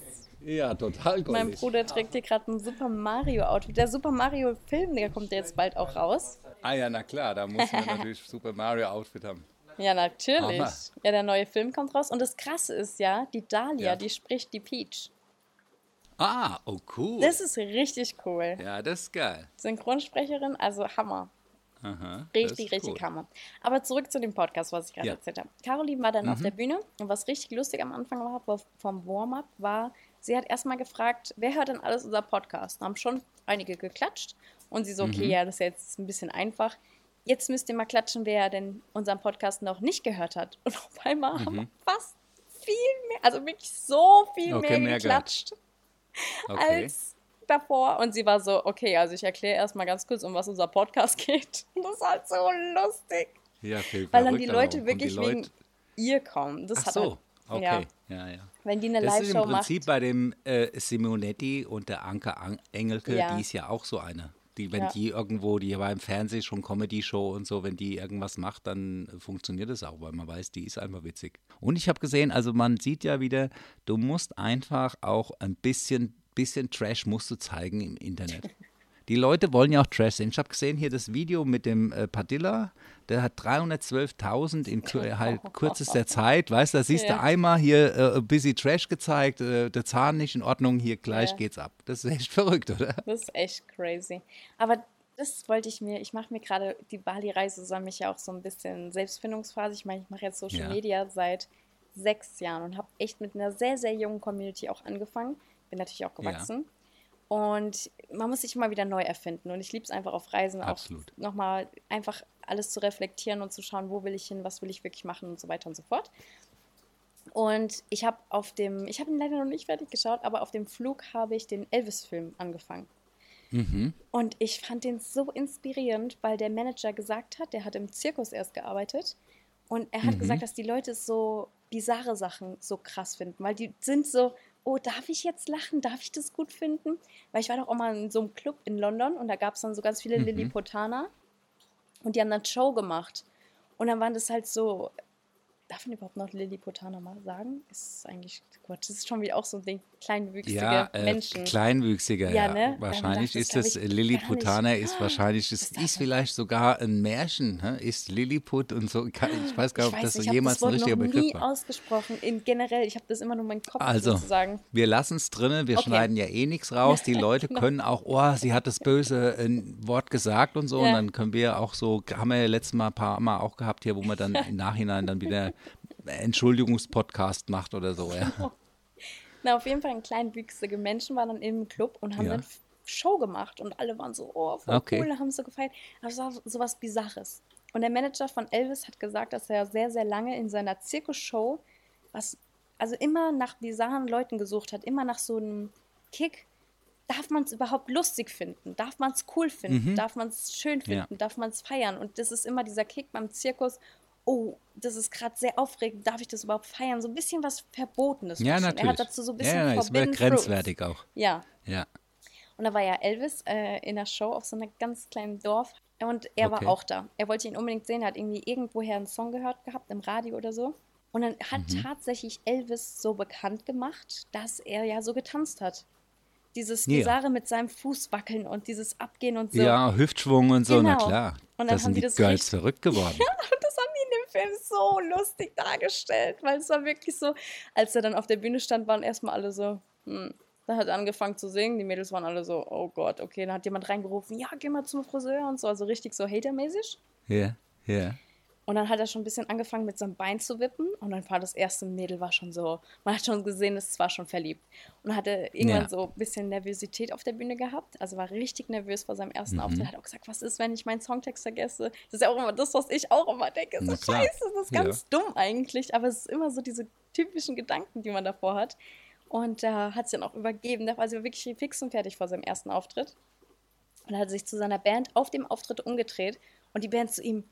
Ja, total cool. Mein Bruder trägt hier gerade ein Super Mario Outfit. Der Super Mario Film, der kommt jetzt bald auch raus. Ah ja, na klar, da muss man natürlich *laughs* Super Mario Outfit haben. Ja, natürlich. Aha. Ja, der neue Film kommt raus. Und das Krasse ist ja, die Dahlia, ja. die spricht die Peach. Ah, oh cool. Das ist richtig cool. Ja, das ist geil. Synchronsprecherin, also Hammer. Aha, richtig, richtig cool. Hammer. Aber zurück zu dem Podcast, was ich gerade ja. erzählt habe. Caroline war dann mhm. auf der Bühne und was richtig lustig am Anfang war vom Warm-up war, sie hat erstmal gefragt, wer hört denn alles unser Podcast? Da haben schon einige geklatscht und sie so, okay, mhm. ja, das ist jetzt ein bisschen einfach. Jetzt müsst ihr mal klatschen, wer denn unseren Podcast noch nicht gehört hat. Und auf einmal mhm. haben fast viel mehr, also wirklich so viel okay, mehr geklatscht okay. als davor. Und sie war so, okay, also ich erkläre erstmal ganz kurz, um was unser Podcast *laughs* geht. Und das ist halt so lustig. Ja, viel Weil dann die Leute wirklich die Leute... wegen ihr kommen. Das Ach so, halt, okay. Ja. ja, ja. Wenn die eine Live-Show macht. Das ist im Prinzip macht. bei dem äh, Simonetti und der Anke Engelke, ja. die ist ja auch so eine. Die, wenn ja. die irgendwo, die war im Fernsehen schon Comedy-Show und so, wenn die irgendwas macht, dann funktioniert es auch, weil man weiß, die ist einfach witzig. Und ich habe gesehen, also man sieht ja wieder, du musst einfach auch ein bisschen, bisschen Trash musst du zeigen im Internet. *laughs* Die Leute wollen ja auch Trash sehen. Ich habe gesehen hier das Video mit dem äh, Padilla, der hat 312.000 in halt kürzester Zeit. Weißt du, da siehst ja. du einmal hier äh, Busy Trash gezeigt, äh, der Zahn nicht in Ordnung, hier gleich ja. geht's ab. Das ist echt *laughs* verrückt, oder? Das ist echt crazy. Aber das wollte ich mir, ich mache mir gerade die Bali-Reise, soll mich ja auch so ein bisschen Selbstfindungsphase. Ich meine, ich mache jetzt Social ja. Media seit sechs Jahren und habe echt mit einer sehr, sehr jungen Community auch angefangen. Bin natürlich auch gewachsen. Ja. Und man muss sich immer wieder neu erfinden. Und ich liebe es einfach auf Reisen Absolut. auch nochmal einfach alles zu reflektieren und zu schauen, wo will ich hin, was will ich wirklich machen und so weiter und so fort. Und ich habe auf dem, ich habe ihn leider noch nicht fertig geschaut, aber auf dem Flug habe ich den Elvis-Film angefangen. Mhm. Und ich fand den so inspirierend, weil der Manager gesagt hat, der hat im Zirkus erst gearbeitet und er hat mhm. gesagt, dass die Leute so bizarre Sachen so krass finden, weil die sind so, oh, darf ich jetzt lachen? Darf ich das gut finden? Weil ich war doch auch mal in so einem Club in London und da gab es dann so ganz viele mhm. Lilliputaner und die haben dann Show gemacht. Und dann waren das halt so darf man überhaupt noch Lilliputaner mal sagen? Ist eigentlich, Gott, das ist schon wie auch so ein Ding, kleinwüchsige ja, äh, Menschen. Kleinwüchsiger, ja. Ne? Wahrscheinlich ist das, Lilliputaner ist wahrscheinlich, das ist vielleicht sogar ein Märchen, ne? ist Lilliput und so, ich weiß gar nicht, ob das so jemals ein richtiger Begriff war. Ich habe nie ausgesprochen, in, generell, ich habe das immer nur in meinem Kopf also, sozusagen. wir lassen es drinnen, wir okay. schneiden ja eh nichts raus, die *laughs* Leute genau. können auch, oh, sie hat das böse äh, Wort gesagt und so ja. und dann können wir auch so, haben wir ja letztes Mal ein paar Mal auch gehabt hier, wo wir dann *laughs* im Nachhinein dann wieder Entschuldigungspodcast macht oder so, ja. *laughs* Na, auf jeden Fall ein kleinwüchsige Menschen waren dann im Club und haben ja. dann Show gemacht und alle waren so, oh, voll okay. cool, haben so gefeiert. Aber es war so was Bizarres. Und der Manager von Elvis hat gesagt, dass er sehr, sehr lange in seiner Zirkusshow, was, also immer nach bizarren Leuten gesucht hat, immer nach so einem Kick. Darf man es überhaupt lustig finden? Darf man es cool finden? Mhm. Darf man es schön finden? Ja. Darf man es feiern? Und das ist immer dieser Kick beim Zirkus, oh, das ist gerade sehr aufregend, darf ich das überhaupt feiern? So ein bisschen was Verbotenes. Ja, natürlich. Er hat dazu so ein bisschen ja, ja, ist grenzwertig Fruits. auch. Ja. Ja. Und da war ja Elvis äh, in der Show auf so einem ganz kleinen Dorf und er okay. war auch da. Er wollte ihn unbedingt sehen, er hat irgendwie irgendwoher einen Song gehört gehabt, im Radio oder so. Und dann hat mhm. tatsächlich Elvis so bekannt gemacht, dass er ja so getanzt hat. dieses Ja. Bizarre mit seinem Fuß wackeln und dieses Abgehen und so. Ja, Hüftschwung und so, na Genau. klar. Und dann da haben sind die die das Girls richtig- verrückt geworden. *laughs* Und Film so lustig dargestellt, weil es war wirklich so, als er dann auf der Bühne stand, waren erstmal alle so, hm. Dann hat er angefangen zu singen, die Mädels waren alle so, oh Gott, okay, dann hat jemand reingerufen, ja, geh mal zum Friseur und so, also richtig so hatermäßig. Ja, ja. Und dann hat er schon ein bisschen angefangen mit seinem Bein zu wippen und dann war das erste Mädel war schon so, man hat schon gesehen, es war schon verliebt. Und dann hat er irgendwann Ja. so ein bisschen Nervosität auf der Bühne gehabt, also war richtig nervös vor seinem Mhm. ersten Auftritt, hat auch gesagt, was ist, wenn ich meinen Songtext vergesse? Das ist ja auch immer das, was ich auch immer denke, so scheiße, das ist ganz dumm eigentlich, aber es ist immer so diese typischen Gedanken, die man davor hat. Und da hat sie dann auch übergeben, da war sie wirklich fix und fertig vor seinem ersten Auftritt. Und hat sich zu seiner Band auf dem Auftritt umgedreht und die Band zu ihm,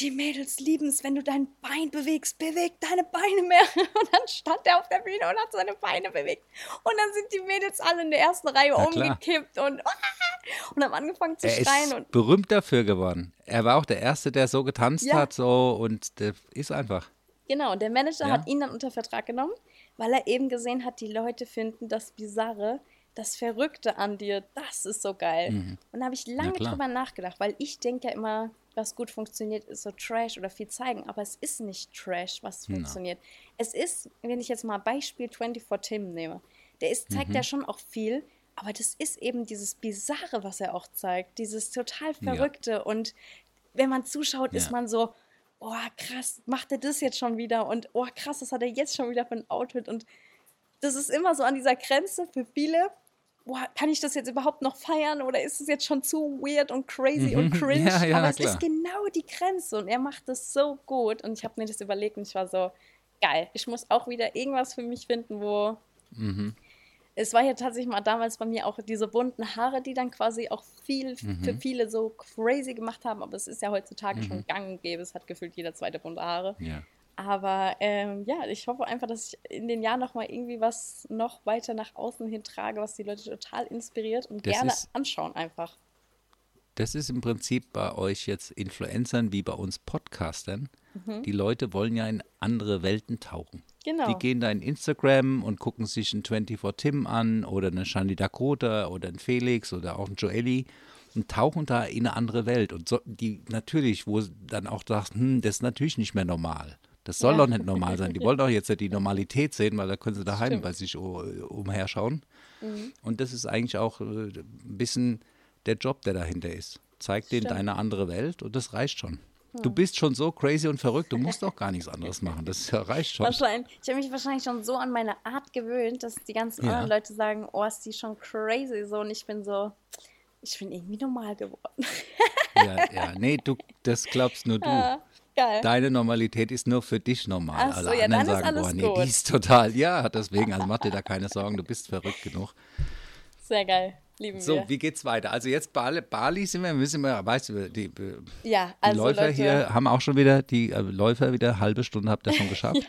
die Mädels lieben es, wenn du dein Bein bewegst, beweg deine Beine mehr. *laughs* Und dann stand er auf der Bühne und hat seine Beine bewegt. Und dann sind die Mädels alle in der ersten Reihe Na klar. umgekippt und, *laughs* und haben angefangen zu Er schreien. ist Und berühmt dafür geworden. Er war auch der Erste, der so getanzt Ja. hat, so und der ist einfach. Genau, und der Manager Ja. hat ihn dann unter Vertrag genommen, weil er eben gesehen hat, die Leute finden das Bizarre, das Verrückte an dir, das ist so geil. Und da habe ich lange drüber nachgedacht, weil ich denke ja immer, was gut funktioniert, ist so Trash oder viel zeigen, aber es ist nicht Trash, was funktioniert. Es ist, wenn ich jetzt mal Beispiel 24 Tim nehme, der ist, zeigt ja schon auch viel, aber das ist eben dieses Bizarre, was er auch zeigt, dieses total Ja. Verrückte und wenn man zuschaut, ist Ja. man so, oh krass, macht er das jetzt schon wieder und oh krass, das hat er jetzt schon wieder für ein Outfit und das ist immer so an dieser Grenze für viele. Boah, kann ich das jetzt überhaupt noch feiern oder ist es jetzt schon zu weird und crazy und *laughs* cringe? Mhm. Ja, ja, Aber es klar. ist genau die Grenze und er macht das so gut und ich habe mir das überlegt und ich war so, geil, ich muss auch wieder irgendwas für mich finden, wo Mhm. es war ja tatsächlich mal damals bei mir auch diese bunten Haare, die dann quasi auch viel für Mhm. viele so crazy gemacht haben, aber es ist ja heutzutage schon gang und gäbe, es hat gefühlt jeder zweite bunte Haare. Ja. Aber ähm, ja, ich hoffe einfach, dass ich in den Jahren noch mal irgendwie was noch weiter nach außen hin trage, was die Leute total inspiriert und Das gerne ist- anschauen einfach. Das ist im Prinzip bei euch jetzt Influencern wie bei uns Podcastern. Die Leute wollen ja in andere Welten tauchen. Genau. Die gehen da in Instagram und gucken sich einen 24 Tim an oder eine Shani Dakota oder einen Felix oder auch einen Joelli und tauchen da in eine andere Welt. Und so, die natürlich, wo dann auch sagt, hm, das ist natürlich nicht mehr normal. Das soll Ja. doch nicht normal sein. Die wollen doch jetzt ja die Normalität sehen, weil da können sie daheim Stimmt. Mhm. bei sich umherschauen. Und das ist eigentlich auch äh, ein bisschen der Job, der dahinter ist. Zeig denen Stimmt. deine andere Welt und das reicht schon. Du bist schon so crazy und verrückt, du musst doch gar nichts anderes machen. Das reicht schon. Wahrscheinlich, ich habe mich wahrscheinlich schon so an meine Art gewöhnt, dass die ganzen Ja. anderen Leute sagen, oh, ist die schon crazy so und ich bin so, ich bin irgendwie normal geworden. Ja, ja, nee, du, das glaubst nur du. *laughs* Ja, geil. Deine Normalität ist nur für dich normal. Ach so, Alle ja, anderen sagen, alles boah, nee, gut. die ist total, ja, deswegen, also mach dir da keine Sorgen, du bist verrückt genug. Sehr geil. Lieben So, wir. wie geht's weiter? Also jetzt Bali, Bali sind wir, müssen wir, weißt du, die, die ja, also Läufer Leute, hier haben auch schon wieder, die äh, Läufer wieder halbe Stunde habt ihr schon *laughs* geschafft.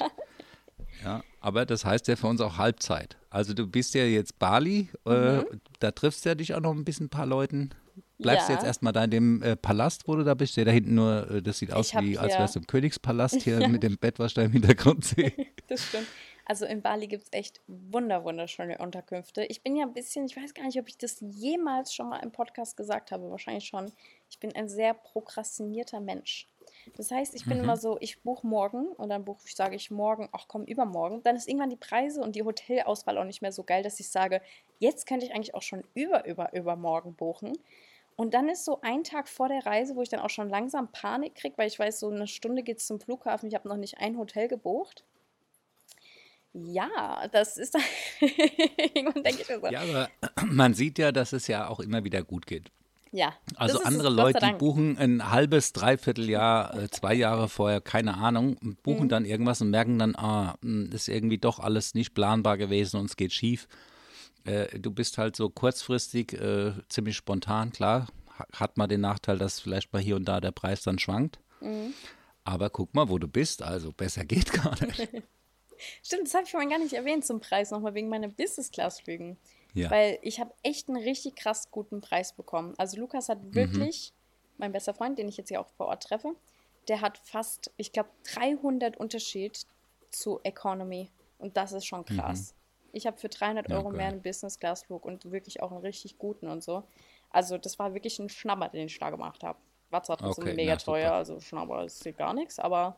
ja. aber das heißt ja für uns auch Halbzeit. Also du bist ja jetzt Bali, äh, da triffst du ja dich auch noch ein bisschen ein paar Leuten. Bleibst du Mhm. Ja. jetzt erstmal da in dem äh, Palast, wo du da bist? Der da hinten nur, äh, das sieht aus wie, als wärst du im Königspalast hier *laughs* mit dem Bett, was da im Hintergrund *laughs* sehe. Das stimmt. Also in Bali gibt es echt wunder, wunderschöne Unterkünfte. Ich bin ja ein bisschen, ich weiß gar nicht, ob ich das jemals schon mal im Podcast gesagt habe, wahrscheinlich schon. Ich bin ein sehr prokrastinierter Mensch. Das heißt, ich bin immer so, ich buche morgen und dann buche ich, sage ich morgen, ach komm, übermorgen. Dann ist irgendwann die Preise und die Hotelauswahl auch nicht mehr so geil, dass ich sage, jetzt könnte ich eigentlich auch schon über, über, übermorgen buchen. Und dann ist so ein Tag vor der Reise, wo ich dann auch schon langsam Panik kriege, weil ich weiß, so eine Stunde geht es zum Flughafen, ich habe noch nicht ein Hotel gebucht. Ja, das ist dann. Irgendwann denke ich so. Ja, aber *clears throat* man sieht ja, dass es ja auch immer wieder gut geht. Ja. Also das ist andere Leute, die buchen ein halbes, dreiviertel Jahr, äh, zwei Jahre vorher, keine Ahnung, buchen Mhm. dann irgendwas und merken dann, ah, mh, ist irgendwie doch alles nicht planbar gewesen und es geht schief. Äh, du bist halt so kurzfristig, äh, ziemlich spontan, klar, ha- hat man den Nachteil, dass vielleicht mal hier und da der Preis dann schwankt. Mhm. Aber guck mal, wo du bist, also besser geht gar nicht. *laughs* Stimmt, das habe ich vorhin gar nicht erwähnt zum Preis, nochmal wegen meiner Business-Class-Flügen. Ja. Weil ich habe echt einen richtig krass guten Preis bekommen. Also Lukas Mhm. hat wirklich, mein bester Freund, den ich jetzt hier auch vor Ort treffe, der hat fast, ich glaube, 300 Unterschied zu Economy. Und das ist schon krass. Ich habe für 300 Euro Okay. mehr einen Business-Class-Flug und wirklich auch einen richtig guten und so. Also das war wirklich ein Schnapper, den ich da gemacht habe. War zwar trotzdem Okay, mega na, teuer, also Schnapper ist hier gar nichts, aber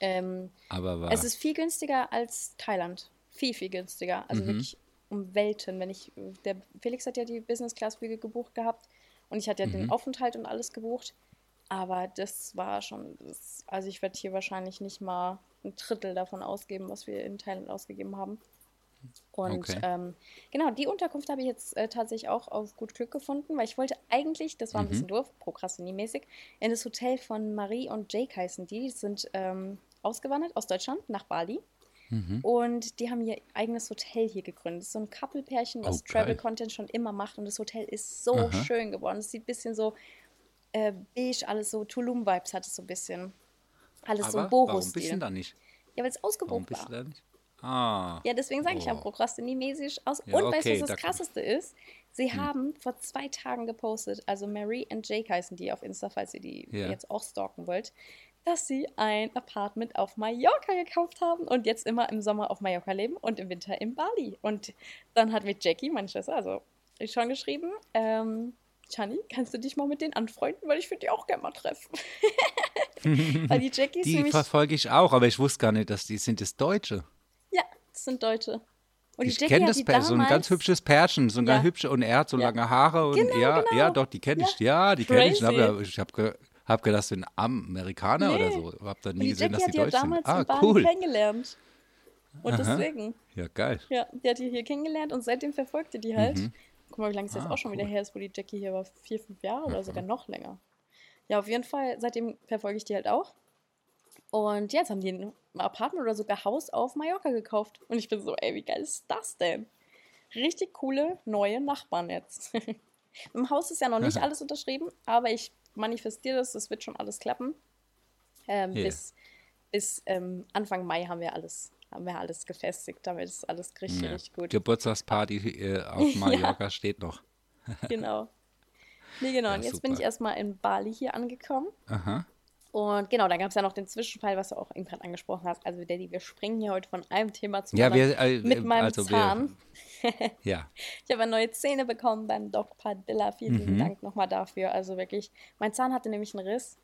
ähm, Aber es ist viel günstiger als Thailand. Viel, viel günstiger. Also Mhm. wirklich um Welten. Wenn ich, der Felix hat ja die Business-Class-Flüge gebucht gehabt und ich hatte ja Mhm. den Aufenthalt und alles gebucht. Aber das war schon, das, also ich werde hier wahrscheinlich nicht mal ein Drittel davon ausgeben, was wir in Thailand ausgegeben haben. Und Okay. ähm, genau, die Unterkunft habe ich jetzt äh, tatsächlich auch auf gut Glück gefunden, weil ich wollte eigentlich, das war ein Mhm. bisschen doof, prokrastiniemäßig, in das Hotel von Marie und Jake heißen die. Die sind ähm, ausgewandert aus Deutschland nach Bali. Mhm. Und die haben ihr eigenes Hotel hier gegründet. So ein Couple-Pärchen, was geil. Travel-Content schon immer macht. Und das Hotel ist so Aha. schön geworden. Es sieht ein bisschen so äh, beige, alles so Tulum-Vibes hat es so ein bisschen. Alles so aber ein warum bist du Boho-Stil. da nicht? Ja, weil es Warum ausgebucht bist war. du da nicht? Ah, Ja, deswegen sage ich ja Oh. prokrastiniemäßig aus. Ja, und weißt du, okay, was da das Krasseste ist? Sie haben vor zwei Tagen gepostet, also Mary und Jake heißen die auf Insta, falls ihr die Ja. jetzt auch stalken wollt, dass sie ein Apartment auf Mallorca gekauft haben und jetzt immer im Sommer auf Mallorca leben und im Winter in Bali. Und dann hat mir Jackie, meine Schwester, also ich schon geschrieben, ähm, Chani, kannst du dich mal mit denen anfreunden, weil ich würde die auch gerne mal treffen. *laughs* weil die *laughs* Jackie ist die verfolge ich auch, aber ich wusste gar nicht, dass die sind das Deutsche. Ja, das sind Deutsche. Und die Ich kenne das die Pär, so ein ganz hübsches Pärchen, so ein Ja. ganz hübsche und er hat so Ja. lange Haare und Genau, ja, genau. ja, doch, die kenne ich. Ja, die kenne ich. Aber ich habe ge hab gedacht, das sind Amerikaner oder Nee. so. Hab da nie die gesehen, Jackie dass die deutsch sind. damals Ah, cool. kennengelernt. Und Aha. deswegen, Ja, geil. ja, die hat die hier kennengelernt und seitdem verfolgte die halt. Mhm. Guck mal, wie lange es jetzt Ah, auch schon wieder cool. her ist, wo die Jackie hier war. Vier, fünf Jahre oder sogar noch länger. Ja, auf jeden Fall, seitdem verfolge ich die halt auch. Und jetzt haben die ein Apartment oder sogar Haus auf Mallorca gekauft. Und ich bin so, ey, wie geil ist das denn? Richtig coole neue Nachbarn jetzt. *laughs* Im Haus ist ja noch nicht Aha. *laughs* alles unterschrieben, aber ich manifestiere das, es wird schon alles klappen. Ähm, Yeah. Bis, bis ähm, Anfang Mai haben wir alles, haben wir alles gefestigt, damit ist alles richtig, Ja. richtig gut. Geburtstagsparty äh, auf *laughs* Mallorca steht noch. Genau. Nee, genau. Ja, und jetzt super. bin ich erstmal in Bali hier angekommen. Aha. Und genau, da gab es ja noch den Zwischenfall, was du auch eben gerade angesprochen hast. Also, Daddy, wir springen hier heute von einem Thema zum Ja, anderen. wir, äh, mit meinem also Zahn. Wir, *laughs* ja, Ich habe neue Zähne bekommen beim Doc Padilla. Vielen Mhm. Dank nochmal dafür. Also wirklich, mein Zahn hatte nämlich einen Riss.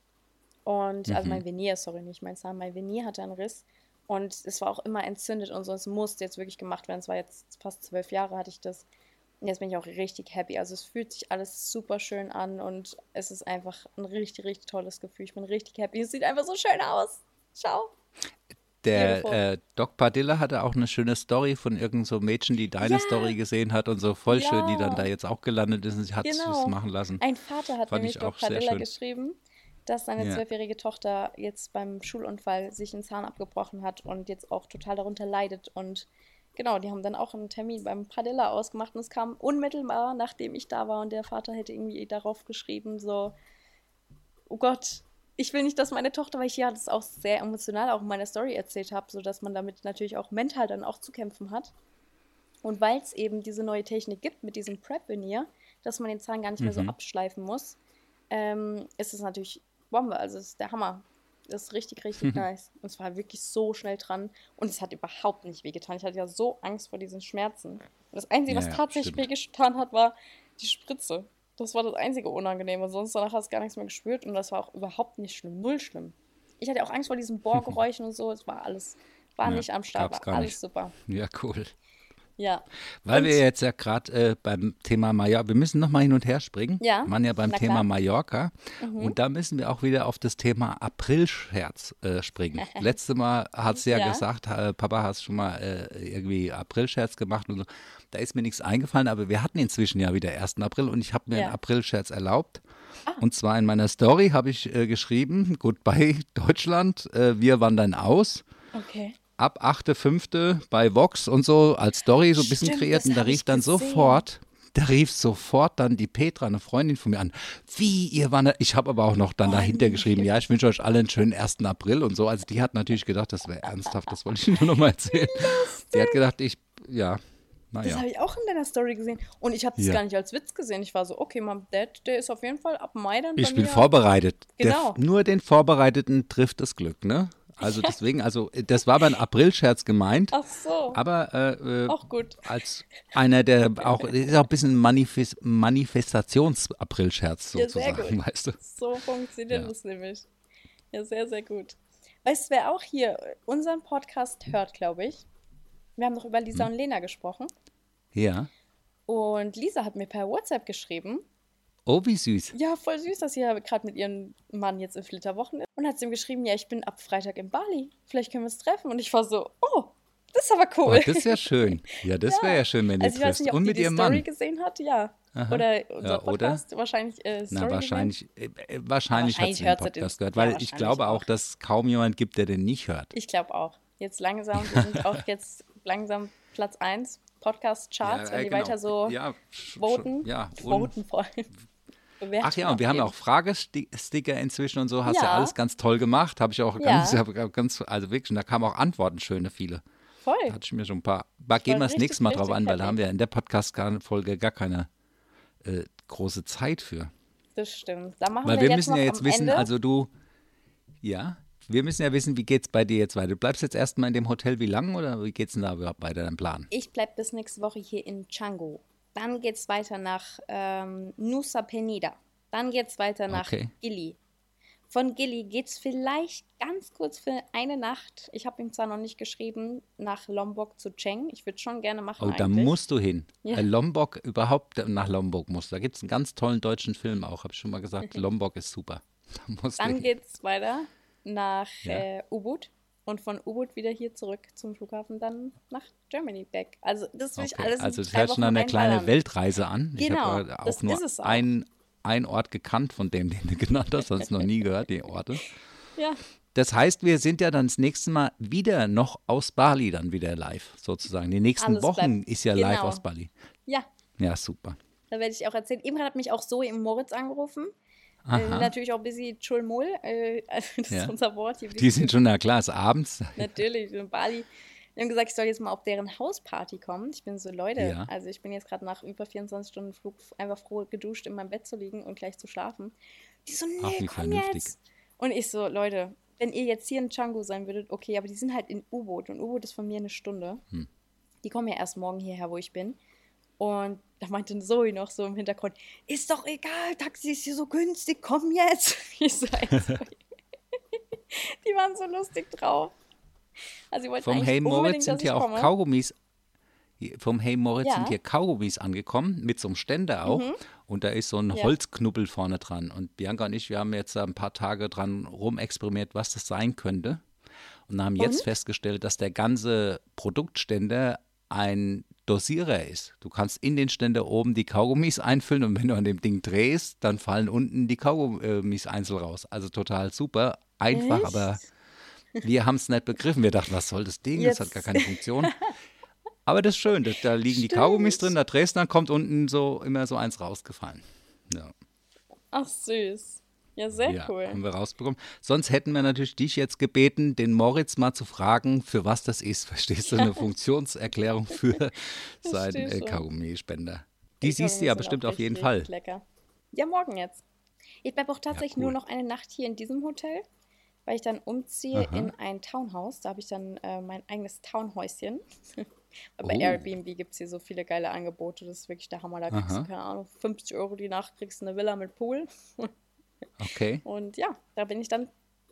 Und, also Mhm. mein Venier, sorry, nicht mein Zahn, mein Venier hatte einen Riss. Und es war auch immer entzündet und so. Es musste jetzt wirklich gemacht werden. Es war jetzt fast zwölf Jahre hatte ich das. Jetzt bin ich auch richtig happy. Also es fühlt sich alles super schön an und es ist einfach ein richtig, richtig tolles Gefühl. Ich bin richtig happy. Es sieht einfach so schön aus. Schau. der äh, Doc Padilla hatte auch eine schöne Story von irgendeinem so Mädchen, die deine Ja. Story gesehen hat und so voll schön, die dann Ja. da jetzt auch gelandet ist und sie hat es Genau. machen lassen. Ein Vater hat Fand nämlich Doc Padilla geschrieben, dass seine Ja. zwölfjährige Tochter jetzt beim Schulunfall sich einen Zahn abgebrochen hat und jetzt auch total darunter leidet. Und genau, die haben dann auch einen Termin beim Padilla ausgemacht und es kam unmittelbar, nachdem ich da war und der Vater hätte irgendwie darauf geschrieben, so, oh Gott, ich will nicht, dass meine Tochter, weil ich ja das auch sehr emotional auch in meiner Story erzählt habe, sodass man damit natürlich auch mental dann auch zu kämpfen hat. Und weil es eben diese neue Technik gibt mit diesem Prep-Veneer, dass man den Zahn gar nicht mehr so Mhm. abschleifen muss, ähm, ist es natürlich Bombe. Also es ist der Hammer. Das ist richtig, richtig nice. Und es war wirklich so schnell dran. Und es hat überhaupt nicht wehgetan. Ich hatte ja so Angst vor diesen Schmerzen. Und das Einzige, was Ja, ja, tatsächlich stimmt. wehgetan hat, war die Spritze. Das war das einzige Unangenehme. Sonst danach hast du gar nichts mehr gespürt. Und das war auch überhaupt nicht schlimm. Null schlimm. Ich hatte auch Angst vor diesen *laughs* Bohrgeräuschen und so. Es war alles, war Ja, nicht am Start. War alles nicht. super. Ja, cool. Ja. Weil Und- wir jetzt ja gerade äh, beim Thema Mallorca, wir müssen nochmal hin und her springen. Ja, Wir waren ja beim Thema klar. Mhm. Mallorca. Und da müssen wir auch wieder auf das Thema Aprilscherz äh, springen. *laughs* Letzte Mal hat sie ja, Ja. gesagt, äh, Papa hat schon mal äh, irgendwie Aprilscherz gemacht und so. Da ist mir nichts eingefallen, aber wir hatten inzwischen ja wieder 1. April und ich habe mir Ja. Ah. einen Aprilscherz erlaubt. Und zwar in meiner Story habe ich äh, geschrieben, Goodbye Deutschland, äh, wir wandern aus Okay. Ab 8.5. bei Vox und so als Story so ein bisschen Stimmt, kreiert das und da rief dann gesehen. sofort, da rief sofort dann die Petra, eine Freundin von mir an, wie ihr wandert, ich habe aber auch noch dann Oh, dahinter geschrieben, ja, ich wünsche euch alle einen schönen 1. April und so, also die hat natürlich gedacht, das wäre ernsthaft, das wollte ich nur noch mal erzählen. Die hat gedacht, ich, ja, Das naja. habe ich auch in deiner Story gesehen. Und ich habe das Ja. gar nicht als Witz gesehen. Ich war so, okay, Mom, Dad, der ist auf jeden Fall ab Mai dann Ich bin vorbereitet. Genau. Der, nur den Vorbereiteten trifft das Glück, ne? Also deswegen, also das war aber ein Aprilscherz gemeint. Ach so. Aber äh, äh, auch gut. Als einer, der auch, ist auch ein bisschen Manifest, Manifestations-Aprilscherz sozusagen, ja, sehr gut. weißt du. So funktioniert ja. das nämlich. Ja, sehr, sehr gut. Weißt du, wer auch hier unseren Podcast hört, glaube ich? Wir haben noch über Lisa hm. und Lena gesprochen. Ja. Und Lisa hat mir per WhatsApp geschrieben. Oh, wie süß. Ja, voll süß, dass sie ja gerade mit ihrem Mann jetzt in Flitterwochen ist. Und hat sie ihm geschrieben, ja, ich bin ab Freitag in Bali. Vielleicht können wir uns treffen. Und ich war so, oh, das ist aber cool. Oh, das ist ja schön. *laughs* Ja, das ja. wäre ja schön, wenn also ihr trefft. Nicht, und mit ihrem Story Mann. gesehen hat, ja. Aha. Oder unser ja, Podcast, oder? wahrscheinlich äh, Story Na, wahrscheinlich, äh, wahrscheinlich, wahrscheinlich hat sie den Podcast gehört, ja, weil ich glaube auch, dass es kaum jemand gibt, der den nicht hört. Ich glaube auch. Jetzt langsam, wir sind auch *laughs* jetzt langsam Platz 1 Podcast-Charts, Ja, wenn äh, die genau. weiter so Ja, voten. ja, voten vor allem. Ach ja, und wir haben ja auch Fragesticker inzwischen und so. Hast ja, Ja. alles ganz toll gemacht. Habe ich auch Ja. *laughs* ganz, also wirklich, und da kamen auch Antworten, schöne viele. Voll. Da hatte ich mir schon ein paar. Aber gehen wir das nächste Mal drauf an, weil da haben wir in der Podcast-Folge gar keine äh, große Zeit für. Das stimmt. Da machen Weil wir, wir müssen ja jetzt wissen, Ende. also du, ja, wir müssen ja wissen, wie geht's bei dir jetzt weiter? Du bleibst jetzt erstmal in dem Hotel wie lange oder wie geht's denn da überhaupt weiter, dein Plan? Ich bleibe bis nächste Woche hier in Canggu. Dann geht es weiter nach ähm, Nusa Penida. Dann geht es weiter nach Okay. Gili. Von Gili geht es vielleicht ganz kurz für eine Nacht. Ich habe ihm zwar noch nicht geschrieben, nach Lombok zu Cheng. Ich würde schon gerne machen. Oh, da musst du hin. Ja. Äh, Lombok, überhaupt nach Lombok musst du. Da gibt es einen ganz tollen deutschen Film auch, habe ich schon mal gesagt. *laughs* Lombok ist super. *laughs* Da Dann geht es weiter nach Ja. äh, Ubud. Und von Ubud wieder hier zurück zum Flughafen, dann nach Germany back. Also, das will ich Okay, alles in also das hört schon an eine kleine. Weltreise an. ich Genau, habe äh, auch das nur auch. ein, ein Ort gekannt von dem, den du *laughs* genannt hast, sonst noch nie gehört, die Orte. Ja, Das heißt, wir sind ja dann das nächste Mal wieder noch aus Bali dann wieder live, sozusagen. Die nächsten Alles Wochen bleibt- ist ja live genau. aus Bali. ja, Ja, super. Da werde ich auch erzählen. Eben hat mich auch Zoe im Moritz angerufen. Äh, natürlich auch busy Chulmul. Äh, also das Ja. ist unser Wort hier. Die sind schon, na klar, ist abends. Natürlich, in Bali. Die haben gesagt, ich soll jetzt mal auf deren Hausparty kommen. Ich bin so, Leute, Ja. also ich bin jetzt gerade nach über 24 Stunden Flug einfach froh, geduscht in meinem Bett zu liegen und gleich zu schlafen. Die so, Ach, nee, wie komm vernünftig. jetzt. Und ich so, Leute, wenn ihr jetzt hier in Canggu sein würdet, okay, aber die sind halt in U-Boot und U-Boot ist von mir eine Stunde. Hm. Die kommen ja erst morgen hierher, wo ich bin. Und da meinte Zoe noch so im Hintergrund, ist doch egal, Taxi ist hier so günstig, komm jetzt. *laughs* *laughs* Die waren so lustig drauf. Also Vom Hey Moritz sind hier auch. Kaugummis. Vom Hey Moritz Ja. sind hier Kaugummis angekommen, mit so einem Ständer auch. Und da ist so ein Mhm. Ja. Holzknubbel vorne dran. Und Bianca und ich, wir haben jetzt ein paar Tage dran rumexperimentiert, was das sein könnte. Und haben jetzt Und? festgestellt, dass der ganze Produktständer ein Dosierer ist. Du kannst in den Ständer oben die Kaugummis einfüllen und wenn du an dem Ding drehst, dann fallen unten die Kaugummis einzeln raus. Also total super. Einfach, Echt? aber wir haben es nicht begriffen. Wir dachten, was soll das Ding? Das hat Jetzt. gar keine Funktion. Aber das ist schön. Da, da liegen die Kaugummis drin, da drehst du, dann kommt unten so immer so eins rausgefallen. Ja, Ach, süß. Ja, sehr ja cool. haben wir rausbekommen. Sonst hätten wir natürlich dich jetzt gebeten, den Moritz mal zu fragen, für was das ist. Verstehst du? Eine *laughs* Funktionserklärung für seinen äh. Kaugummispender. Die Die siehst du ja bestimmt auf jeden Fall. Lecker. Ja, morgen jetzt. Ich bleibe auch tatsächlich cool. nur noch eine Nacht hier in diesem Hotel, weil ich dann umziehe Aha. in ein Townhouse. Da habe ich dann äh, mein eigenes Townhäuschen. *laughs* Bei Oh. Airbnb gibt es hier so viele geile Angebote. Das ist wirklich der Hammer. Da kriegst Aha. du, keine Ahnung, 50 Euro die Nacht, kriegst du eine Villa mit Pool. *laughs* Okay. Und ja, da bin ich dann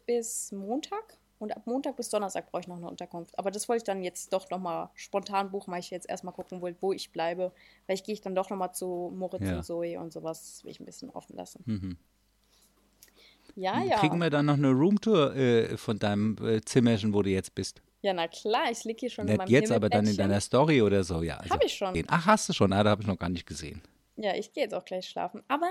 bis Montag. Und ab Montag bis Donnerstag brauche ich noch eine Unterkunft. Aber das wollte ich dann jetzt doch nochmal spontan buchen, weil ich jetzt erstmal gucken will, wo ich bleibe. Vielleicht gehe ich dann doch nochmal zu Moritz Ja. und Zoe und sowas. Will ich ein bisschen offen lassen. Mhm. Ja, ja. Kriegen wir dann noch eine Roomtour äh, von deinem äh, Zimmerchen, wo du jetzt bist? Ja, na klar, ich liege hier schon in Nicht meinem jetzt, aber dann in deiner Story oder so, ja. Also Hab ich schon. Ach, hast du schon? Ah, da habe ich noch gar nicht gesehen. Ja, ich gehe jetzt auch gleich schlafen. Aber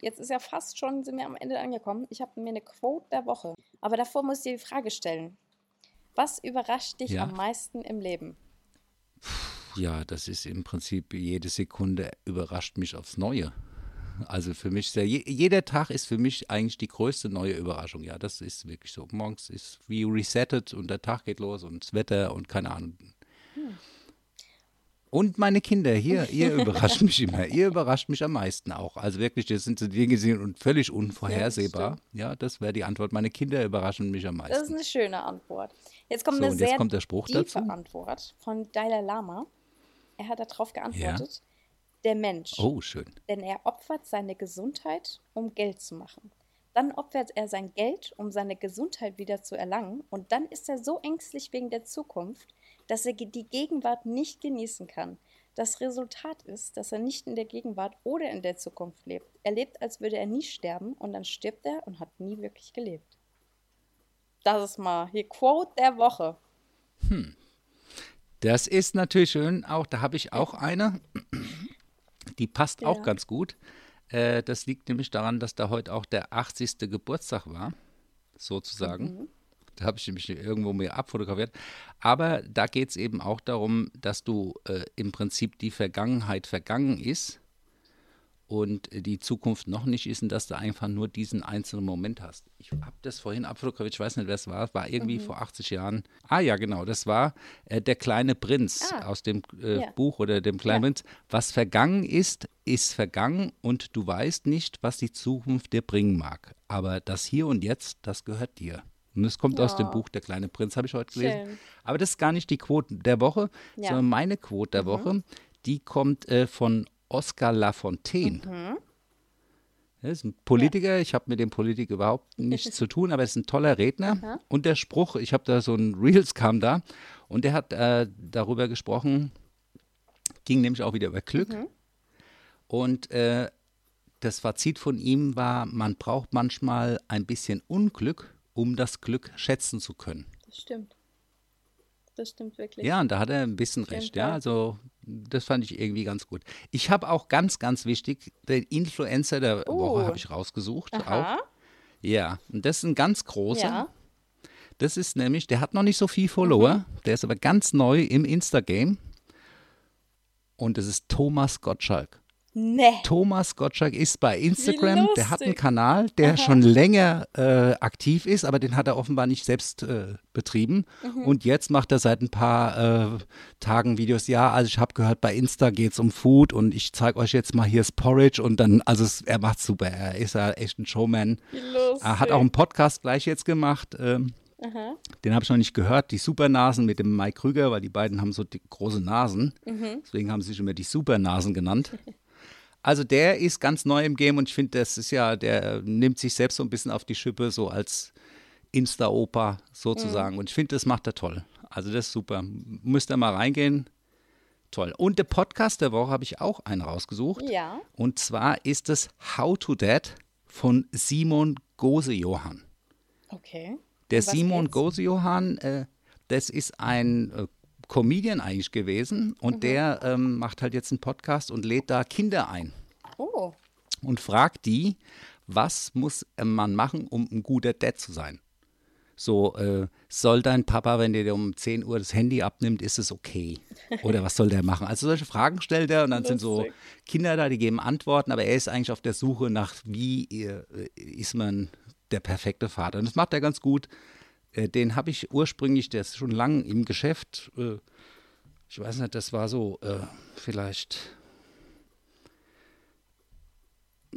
jetzt ist ja fast schon, sind wir am Ende angekommen. Ich habe mir eine Quote der Woche. Aber davor muss ich dir die Frage stellen. Was überrascht dich Ja. am meisten im Leben? Ja, das ist im Prinzip jede Sekunde überrascht mich aufs Neue. Also für mich, ist ja, je, jeder Tag ist für mich eigentlich die größte neue Überraschung. Ja, das ist wirklich so. Morgens ist wie resettet und der Tag geht los und das Wetter und keine Ahnung. Und meine Kinder hier, ihr überrascht mich immer. Ihr überrascht mich am meisten auch. Also wirklich, das sind so Dinge sind völlig unvorhersehbar. Ja, das wäre die Antwort. Meine Kinder überraschen mich am meisten. Das ist eine schöne Antwort. Jetzt kommt So, eine und jetzt sehr kommt der Spruch tiefe dazu. Antwort von Dalai Lama. Er hat darauf geantwortet, der Mensch, Oh, schön. denn er opfert seine Gesundheit, um Geld zu machen. Dann opfert er sein Geld, um seine Gesundheit wieder zu erlangen. Und dann ist er so ängstlich wegen der Zukunft, dass er die Gegenwart nicht genießen kann. Das Resultat ist, dass er nicht in der Gegenwart oder in der Zukunft lebt. Er lebt, als würde er nie sterben und dann stirbt er und hat nie wirklich gelebt. Das ist mal hier Quote der Woche. Das ist natürlich schön. Auch da habe ich auch eine. Die passt auch Ja. ganz gut. Äh, das liegt nämlich daran, dass da heute auch der 80. Geburtstag war, sozusagen. Da habe ich nämlich irgendwo mir abfotografiert. Aber da geht es eben auch darum, dass du äh, im Prinzip die Vergangenheit vergangen ist und die Zukunft noch nicht ist und dass du einfach nur diesen einzelnen Moment hast. Ich habe das vorhin abfotografiert, ich weiß nicht, wer es war, es war irgendwie vor 80 Jahren. Ah ja, genau, das war äh, der kleine Prinz Ah, aus dem äh, ja. Buch oder dem kleinen Ja. Prinz. Was vergangen ist, ist vergangen und du weißt nicht, was die Zukunft dir bringen mag. Aber das Hier und Jetzt, das gehört dir. Und das kommt aus dem Ja. Buch Der kleine Prinz, habe ich heute gelesen. Schön. Aber das ist gar nicht die Quote der Woche, Ja. Mhm. sondern meine Quote der Woche, die kommt äh, von Oscar Lafontaine. Mhm. Er ist ein Politiker, ich habe mit dem Politiker überhaupt nichts zu tun, aber er ist ein toller Redner. Und der Spruch, ich habe da so ein Reels kam da und der hat äh, darüber gesprochen, ging nämlich auch wieder über Glück. Mhm. Und äh, das Fazit von ihm war, man braucht manchmal ein bisschen Unglück, um das Glück schätzen zu können. Das stimmt. Das stimmt wirklich. Ja, und da hat er ein bisschen Stimmt, recht, ja. Also das fand ich irgendwie ganz gut. Ich habe auch ganz, ganz wichtig, den Influencer der Oh. Woche habe ich rausgesucht. Aha. Auch. Ja, und das ist ein ganz großer. Ja. Das ist nämlich, der hat noch nicht so viel Follower, Mhm. der ist aber ganz neu im Insta-Game. Und das ist Thomas Gottschalk. Nee. Thomas Gottschalk ist bei Instagram, der hat einen. Kanal, der schon länger äh, aktiv ist, aber den hat er offenbar nicht selbst äh, betrieben. Mhm. Und jetzt macht er seit ein paar äh, Tagen Videos. Ja, also ich habe gehört, bei Insta geht es um Food und ich zeige euch jetzt mal hier das Porridge und dann, also es, er macht super, er ist ja echt ein Showman. Er hat auch einen Podcast gleich jetzt gemacht. Ähm, Aha. den habe ich noch nicht gehört, die Supernasen mit dem Mike Krüger, weil die beiden haben so große Nasen. Mhm. Deswegen haben sie sich immer die Supernasen genannt. *laughs* Also der ist ganz neu im Game und ich finde, das ist ja, der nimmt sich selbst so ein bisschen auf die Schippe, so als Insta-Opa sozusagen. Mhm. Und ich finde, das macht er toll. Also das ist super. Müsst ihr mal reingehen. Toll. Und der Podcast der Woche habe ich auch einen rausgesucht. Ja. Und zwar ist es How to Dad von Simon Gose-Johann. Okay. Der Simon? Gose-Johann, äh, das ist ein äh, Comedian eigentlich gewesen Mhm. und der ähm, macht halt jetzt einen Podcast und lädt da Kinder ein Oh. und fragt die, was muss man machen, um ein guter Dad zu sein? So, äh, soll dein Papa, wenn der dir um 10 Uhr das Handy abnimmt, ist es okay? Oder was soll der machen? Also solche Fragen stellt er und dann sind so Lustig. Kinder da, die geben Antworten, aber er ist eigentlich auf der Suche nach, wie äh, ist man der perfekte Vater. Und das macht er ganz gut. Äh, Den habe ich ursprünglich, der ist schon lang im Geschäft. Äh, ich weiß nicht, das war so äh, vielleicht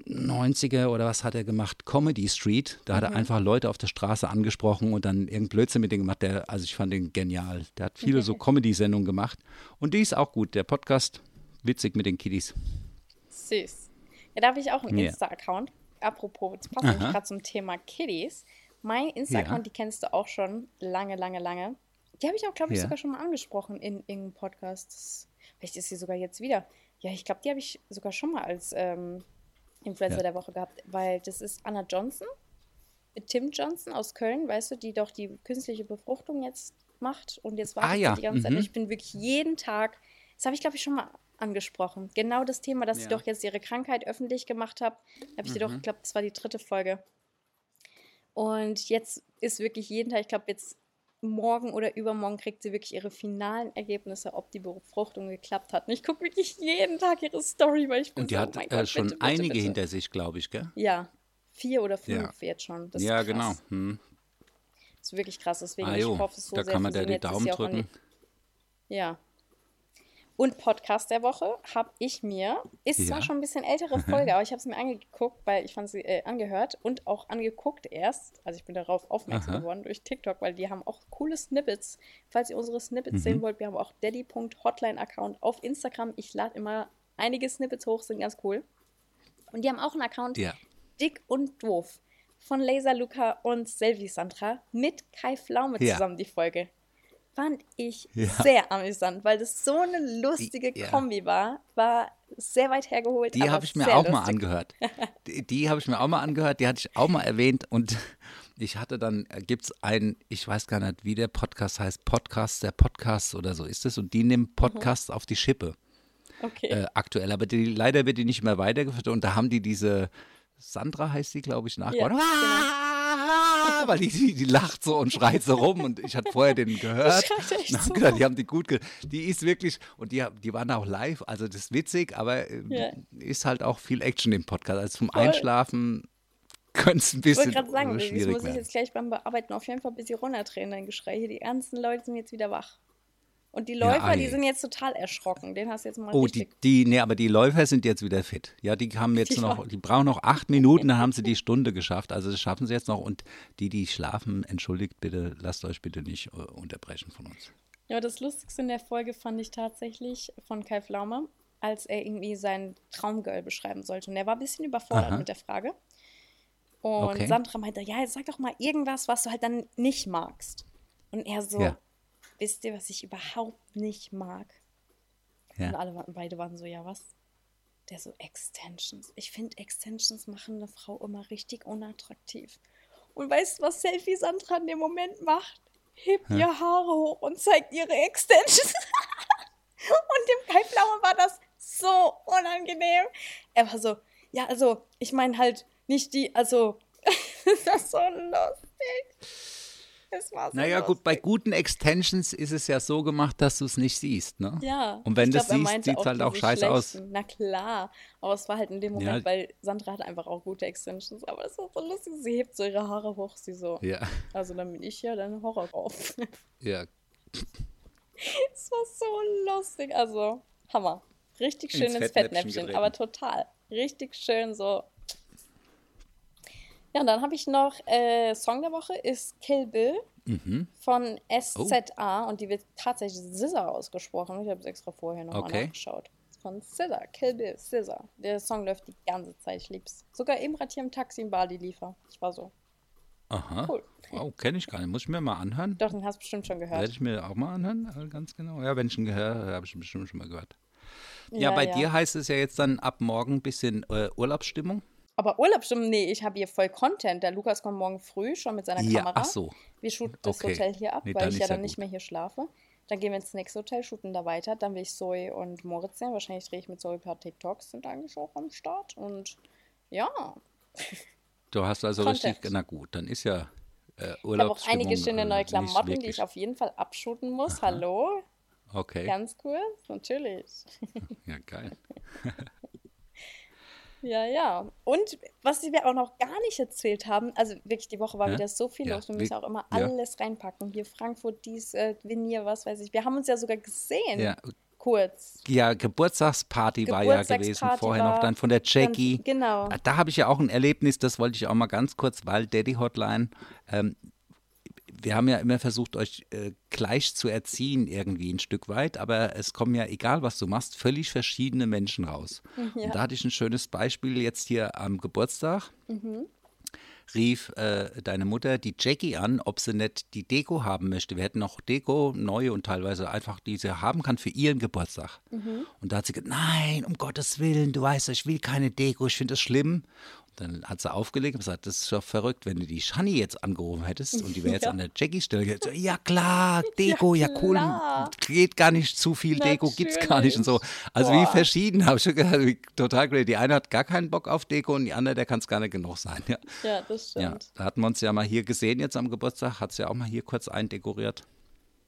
90er oder was hat er gemacht? Comedy Street. Da hat er einfach Leute auf der Straße angesprochen und dann irgendeinen Blödsinn mit denen gemacht. Der, also ich fand den genial. Der hat viele so Comedy-Sendungen gemacht. Und die ist auch gut. Der Podcast, witzig mit den Kiddies. Süß. Ja, da habe ich auch einen Ja. Insta-Account. Apropos, jetzt passt nämlich gerade zum Thema Kiddies. Mein Insta-Account, die kennst du auch schon lange, lange, lange. Die habe ich auch, glaube ich, Ja. sogar schon mal angesprochen in irgendeinem Podcast. Das, vielleicht ist sie sogar jetzt wieder. Ja, ich glaube, die habe ich sogar schon mal als ähm, Influencer Ja. der Woche gehabt, weil das ist Anna Johnson mit Tim Johnson aus Köln, weißt du, die doch die künstliche Befruchtung jetzt macht und jetzt wartet Ah, ja, die ganze Zeit. mhm. Ich bin wirklich jeden Tag, das habe ich glaube ich schon mal angesprochen. Genau das Thema, dass sie Ja. doch jetzt ihre Krankheit öffentlich gemacht hat, habe ich sie doch, ich glaube, das war die dritte Folge. Und jetzt ist wirklich jeden Tag, ich glaube, jetzt morgen oder übermorgen kriegt sie wirklich ihre finalen Ergebnisse, ob die Befruchtung geklappt hat. Und ich gucke wirklich jeden Tag ihre Story, weil ich bin Und die so, hat oh äh, Gott, schon bitte, bitte, einige bitte. hinter sich, glaube ich, gell? Ja, vier oder fünf Ja. jetzt schon. Das ja, genau. Hm. Das ist wirklich krass. Deswegen Ah, ich hoffe es so da sehr kann man da die Daumen drücken. Die, ja. Und Podcast der Woche habe ich mir, ist zwar Ja. schon ein bisschen ältere Folge, aber ich habe es mir angeguckt, weil ich fand sie äh, angehört und auch angeguckt erst. Also ich bin darauf aufmerksam Aha. geworden durch TikTok, weil die haben auch coole Snippets. Falls ihr unsere Snippets Mhm. sehen wollt, wir haben auch daddy.hotline-Account auf Instagram. Ich lade immer einige Snippets hoch, sind ganz cool. Und die haben auch einen Account, Ja. Dick und Doof, von Laser Luca und Selvi Sandra mit Kai Pflaume Ja. zusammen, die Folge. Fand ich Ja. sehr amüsant, weil das so eine lustige Ja. Kombi war. War sehr weit hergeholt. Die habe ich mir auch mal lustig. angehört. *laughs* Die, die habe ich mir auch mal angehört, die hatte ich auch mal erwähnt und *laughs* ich hatte dann, gibt es einen, ich weiß gar nicht, wie der Podcast heißt, Podcast, der Podcast oder so ist es und die nimmt Podcasts auf die Schippe Okay. äh, aktuell, aber die, leider wird die nicht mehr weitergeführt und da haben die diese, Sandra heißt die, glaube ich, nachgebaut. genau. Ah, *laughs* Weil die, die, die lacht so und schreit so rum und ich hatte vorher den gehört. echt so gedacht, die haben die gut, die ist wirklich, und die, die waren auch live, also das ist witzig, aber äh, Ja. ist halt auch viel Action im Podcast. Also zum Voll. Einschlafen könnte es ein ich bisschen wollte gerade sagen, äh, das muss ich jetzt gleich beim Bearbeiten auf jeden Fall ein bisschen runterdrehen, dein Geschrei hier. Die ganzen Leute sind jetzt wieder wach. Und die Ja, Läufer, die ei. sind jetzt total erschrocken. Den hast du jetzt mal Oh, die, richtig. die, nee, aber die Läufer sind jetzt wieder fit. Ja, die haben *laughs* jetzt Die noch, die brauchen noch acht Minuten, dann haben sie die *laughs* Stunde geschafft. Also das schaffen sie jetzt noch. Und die, die schlafen, entschuldigt bitte, lasst euch bitte nicht äh, unterbrechen von uns. Ja, das Lustigste in der Folge fand ich tatsächlich von Kai Pflaume, als er irgendwie sein Traumgirl beschreiben sollte. Und er war ein bisschen überfordert Aha. mit der Frage. Und Okay. Sandra meinte, ja, jetzt sag doch mal irgendwas, was du halt dann nicht magst. Und er so, Ja. Wisst ihr, was ich überhaupt nicht mag? Und Ja. alle waren, beide waren so, ja, was? Der so, Extensions. Ich finde, Extensions machen eine Frau immer richtig unattraktiv. Und weißt du, was Selfie Sandra in dem Moment macht? Hebt ihr Haare hoch und zeigt ihre Extensions. *laughs* und dem Kai Pflaume war das so unangenehm. Er war so, ja, also, ich meine halt nicht die, also, *laughs* das ist so lustig. *laughs* Es war so Naja, lustig. gut, bei guten Extensions ist es ja so gemacht, dass du es nicht siehst. Ne? Ja. Und wenn du es siehst, sieht es halt auch scheiße aus. Na klar. Aber es war halt in dem Ja. Moment, weil Sandra hat einfach auch gute Extensions. Aber das war so lustig. Sie hebt so ihre Haare hoch. Sie so. Ja, Also dann bin ich hier dann Horror drauf. *laughs* ja. Es war so lustig. Also, Hammer. Richtig schön Ins ins, Fettnäpfchen Fettnäpfchen. Aber total. Richtig schön so. Ja, und dann habe ich noch äh, Song der Woche ist Kill Bill Mhm. von SZA und die wird tatsächlich Scissor ausgesprochen. Ich habe es extra vorher nochmal Okay. nachgeschaut. Von Scissor, Kill Bill, Scissor. Der Song läuft die ganze Zeit, ich lieb's. Sogar eben gerade hier im Taxi in Bali liefer. Ich war so, Aha. Cool. Wow, kenne ich gar nicht. Muss ich mir mal anhören? doch, den hast du bestimmt schon Werde gehört. ich mir auch mal anhören, äh, ganz genau. Ja, wenn ich ihn gehört habe, habe ich ihn bestimmt schon mal gehört. Ja, bei dir heißt es ja jetzt dann ab morgen ein bisschen äh, Urlaubsstimmung. Aber Urlaubsstimmung, nee, ich habe hier voll Content. Der Lukas kommt morgen früh schon mit seiner Ja, Kamera. ach so. Wir shooten das Okay. Hotel hier ab, Nee, weil ich ja dann nicht gut. mehr hier schlafe. Dann gehen wir ins nächste Hotel, shooten da weiter. Dann will ich Zoe und Moritz sehen. Wahrscheinlich drehe ich mit Zoe ein paar TikToks, sind eigentlich auch am Start. Und ja, *laughs* Du hast also Content. richtig, na gut, dann ist ja äh, ich habe auch einige schöne äh, neue nicht Klamotten, die ich auf jeden Fall abshooten muss. Hallo, Okay, ganz cool, natürlich. *laughs* ja geil. *laughs* Ja, ja. Und was wir auch noch gar nicht erzählt haben, also wirklich, die Woche war Hä? wieder so viel Ja, los. Wir müssen auch immer ja. alles reinpacken. Hier Frankfurt, dies, äh, Venier, was weiß ich. Wir haben uns ja sogar gesehen, Ja, kurz. ja Geburtstagsparty war ja gewesen, Geburtstagsparty vorher noch dann von der Jackie. Dann, genau. Da habe ich ja auch ein Erlebnis, das wollte ich auch mal ganz kurz, weil Daddy Hotline, ähm, wir haben ja immer versucht, euch äh, gleich zu erziehen, irgendwie ein Stück weit, aber es kommen ja, egal was du machst, völlig verschiedene Menschen raus. Und da hatte ich ein schönes Beispiel jetzt hier am Geburtstag. Rief äh, deine Mutter die Jackie an, ob sie nicht die Deko haben möchte. Wir hätten noch Deko, neue und teilweise einfach, die sie haben kann für ihren Geburtstag. Und da hat sie gesagt, nein, um Gottes Willen, du weißt, ich will keine Deko, ich finde das schlimm. Dann hat sie aufgelegt und gesagt, das ist doch verrückt, wenn du die Shani jetzt angerufen hättest und die wäre jetzt *laughs* Ja. an der Jackie-Stelle. so, Ja klar, *laughs* Deko, ja, cool, klar. geht gar nicht zu viel Deko, gibt's gar nicht und so. Also wie Boah. verschieden, habe ich schon gedacht, wie total great. Die eine hat gar keinen Bock auf Deko und die andere, der kann es gar nicht genug sein. Ja. Ja, das Ja, stimmt. da hatten wir uns ja mal hier gesehen jetzt am Geburtstag, hat es ja auch mal hier kurz eindekoriert.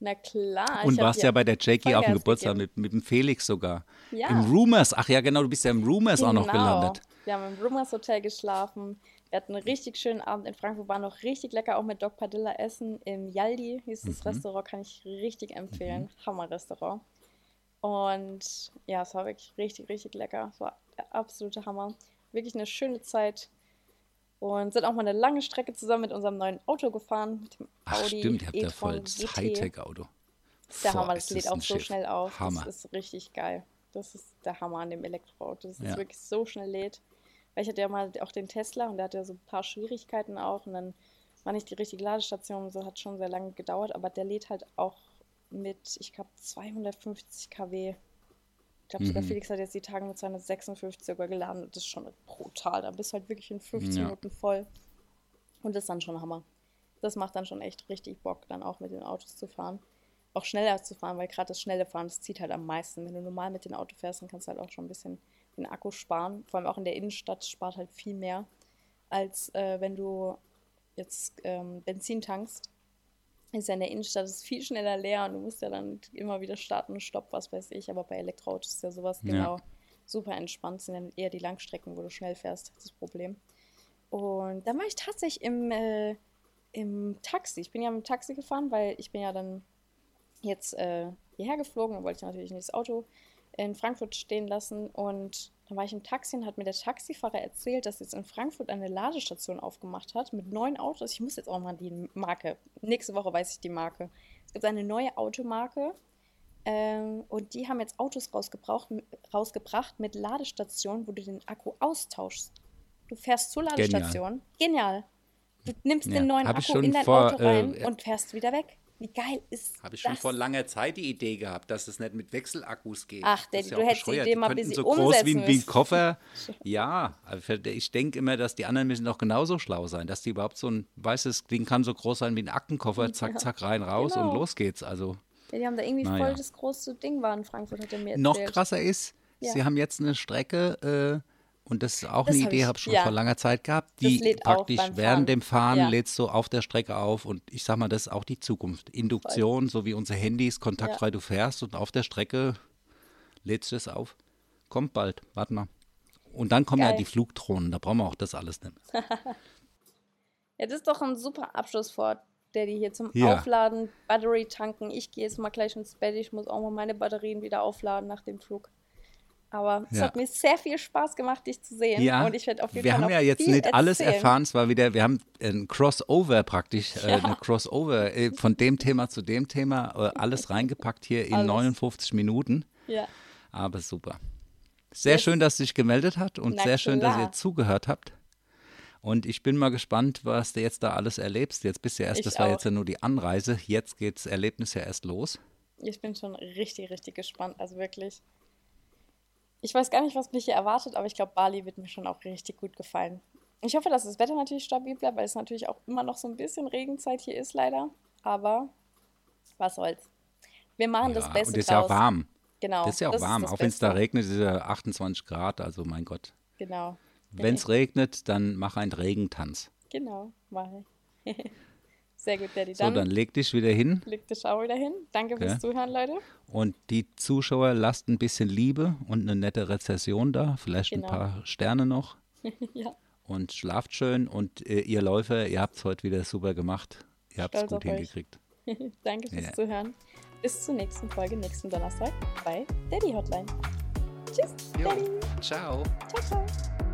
Na klar. Und warst ja bei der Jackie auf dem Geburtstag mit, mit dem Felix sogar. Ja. Im Rumors, ach ja genau, du bist ja im Rumors auch noch Genau. gelandet. Wir haben im Rumors Hotel geschlafen. Wir hatten einen richtig schönen Abend in Frankfurt, war noch richtig lecker, auch mit Doc Padilla essen. Im Yaldi hieß Mhm. das Restaurant, kann ich richtig empfehlen. Hammer-Restaurant. Und ja, es war wirklich richtig, richtig lecker. Es war der absolute Hammer. Wirklich eine schöne Zeit. Und sind auch mal eine lange Strecke zusammen mit unserem neuen Auto gefahren. Mit dem Ach Audi stimmt, ihr habt ja e-tron voll das. Hightech-Auto. Das ist der Hammer, das lädt auch so Schiff. schnell auf. Hammer. Das ist richtig geil. Das ist der Hammer an dem Elektroauto, dass es Ja. wirklich so schnell lädt. Weil ich hatte ja mal auch den Tesla und der hatte ja so ein paar Schwierigkeiten auch und dann war nicht die richtige Ladestation und so, hat schon sehr lange gedauert, aber der lädt halt auch mit, ich glaube, 250 kW. Ich glaube, sogar Mhm. Felix hat jetzt die Tage mit 256 sogar geladen und das ist schon brutal. Da bist du halt wirklich in 15 Ja. Minuten voll. Und das ist dann schon Hammer. Das macht dann schon echt richtig Bock, dann auch mit den Autos zu fahren. Auch schneller zu fahren, weil gerade das schnelle Fahren, das zieht halt am meisten. Wenn du normal mit dem Auto fährst, dann kannst du halt auch schon ein bisschen den Akku sparen. Vor allem auch in der Innenstadt spart halt viel mehr, als äh, wenn du jetzt ähm, Benzin tankst. Ist ja in der Innenstadt ist viel schneller leer und du musst ja dann immer wieder starten und stoppen, was weiß ich. Aber bei Elektroautos ist ja sowas Ja. genau super entspannt. Sind dann eher die Langstrecken, wo du schnell fährst, das Problem. Und dann war ich tatsächlich im, äh, im Taxi. Ich bin ja mit dem Taxi gefahren, weil ich bin ja dann jetzt äh, hierher geflogen. Da wollte ich natürlich nicht das Auto in Frankfurt stehen lassen. Und dann war ich im Taxi und hat mir der Taxifahrer erzählt, dass jetzt in Frankfurt eine Ladestation aufgemacht hat mit neuen Autos. Ich muss jetzt auch mal die Marke. Nächste Woche weiß ich die Marke. Es gibt eine neue Automarke. Ähm, und die haben jetzt Autos rausgebracht, mit Ladestationen, wo du den Akku austauschst. Du fährst zur Genial. Ladestation. Genial. Du nimmst Ja, den neuen Akku in dein vor, Auto rein äh, und fährst wieder weg. Wie geil ist Habe ich schon das? vor langer Zeit die Idee gehabt, dass es nicht mit Wechselakkus geht. Ach, Das Daddy, du auch hättest die bescheuert. Idee mal ein bisschen so groß wie ein, wie ein. Koffer. *laughs* Ja, ich denke immer, dass die anderen müssen doch genauso schlau sein, dass die überhaupt so ein, weißt du, das Ding kann so groß sein wie ein Aktenkoffer, zack, zack, rein, raus Genau. und los geht's. Also Ja, die haben da irgendwie Naja. voll das große Ding war in Frankfurt, hat er mir erzählt. noch krasser ist, Ja. sie haben jetzt eine Strecke, äh, und das ist auch Das eine hab Idee, habe ich schon ja. vor langer Zeit gehabt, die praktisch während dem Fahren Ja. lädst du auf der Strecke auf und ich sag mal, das ist auch die Zukunft. Induktion, so wie unsere Handys, kontaktfrei du fährst und auf der Strecke lädst du es auf. Kommt bald, warte mal. Und dann kommen ja Geil. die Flugdrohnen, da brauchen wir auch das alles nicht. mehr. *laughs* Ja, das ist doch ein super Abschlusswort, Daddy, hier zum Ja. Aufladen, Battery tanken. Ich gehe jetzt mal gleich ins Bett. Ich muss auch mal meine Batterien wieder aufladen nach dem Flug. Aber es Ja. hat mir sehr viel Spaß gemacht, dich zu sehen. Ja, Und ich werde auf jeden wir Fall haben ja jetzt nicht alles erzählen. erfahren. Es war wieder, wir haben ein Crossover praktisch, *laughs* äh, eine Crossover äh, von dem Thema zu dem Thema, äh, alles reingepackt hier in Alles. 59 Minuten. Ja. Aber super. Sehr Yes. schön, dass sich gemeldet hat und Na sehr schön, dass klar. ihr zugehört habt. Und ich bin mal gespannt, was du jetzt da alles erlebst. Jetzt bist du ja erst, Ich das war auch. jetzt ja nur die Anreise. Jetzt geht's Erlebnis ja erst los. Ich bin schon richtig, richtig gespannt. Also wirklich. Ich weiß gar nicht, was mich hier erwartet, aber ich glaube, Bali wird mir schon auch richtig gut gefallen. Ich hoffe, dass das Wetter natürlich stabil bleibt, weil es natürlich auch immer noch so ein bisschen Regenzeit hier ist, leider. Aber was soll's. Wir machen das Ja, Beste und es ist ja auch warm. Genau. Das ist ja auch warm. das Auch wenn es da regnet, ist es ja 28 Grad. Also mein Gott. Genau. Wenn es regnet, dann mach einen Regentanz. Genau, mache ich. *laughs* Sehr gut, Daddy. So, Dann, dann leg dich wieder hin. leg die Schau wieder hin. Danke fürs Okay. Zuhören, Leute. Und die Zuschauer lasst ein bisschen Liebe und eine nette Rezession da. Vielleicht Genau. ein paar Sterne noch. *laughs* ja, Und schlaft schön. Und äh, ihr Läufer, ihr habt es heute wieder super gemacht. Ihr habt es gut hingekriegt. *laughs* danke fürs Ja. Zuhören. Bis zur nächsten Folge, nächsten Donnerstag bei Daddy Hotline. Tschüss, Jo, Daddy. ciao. Ciao, ciao.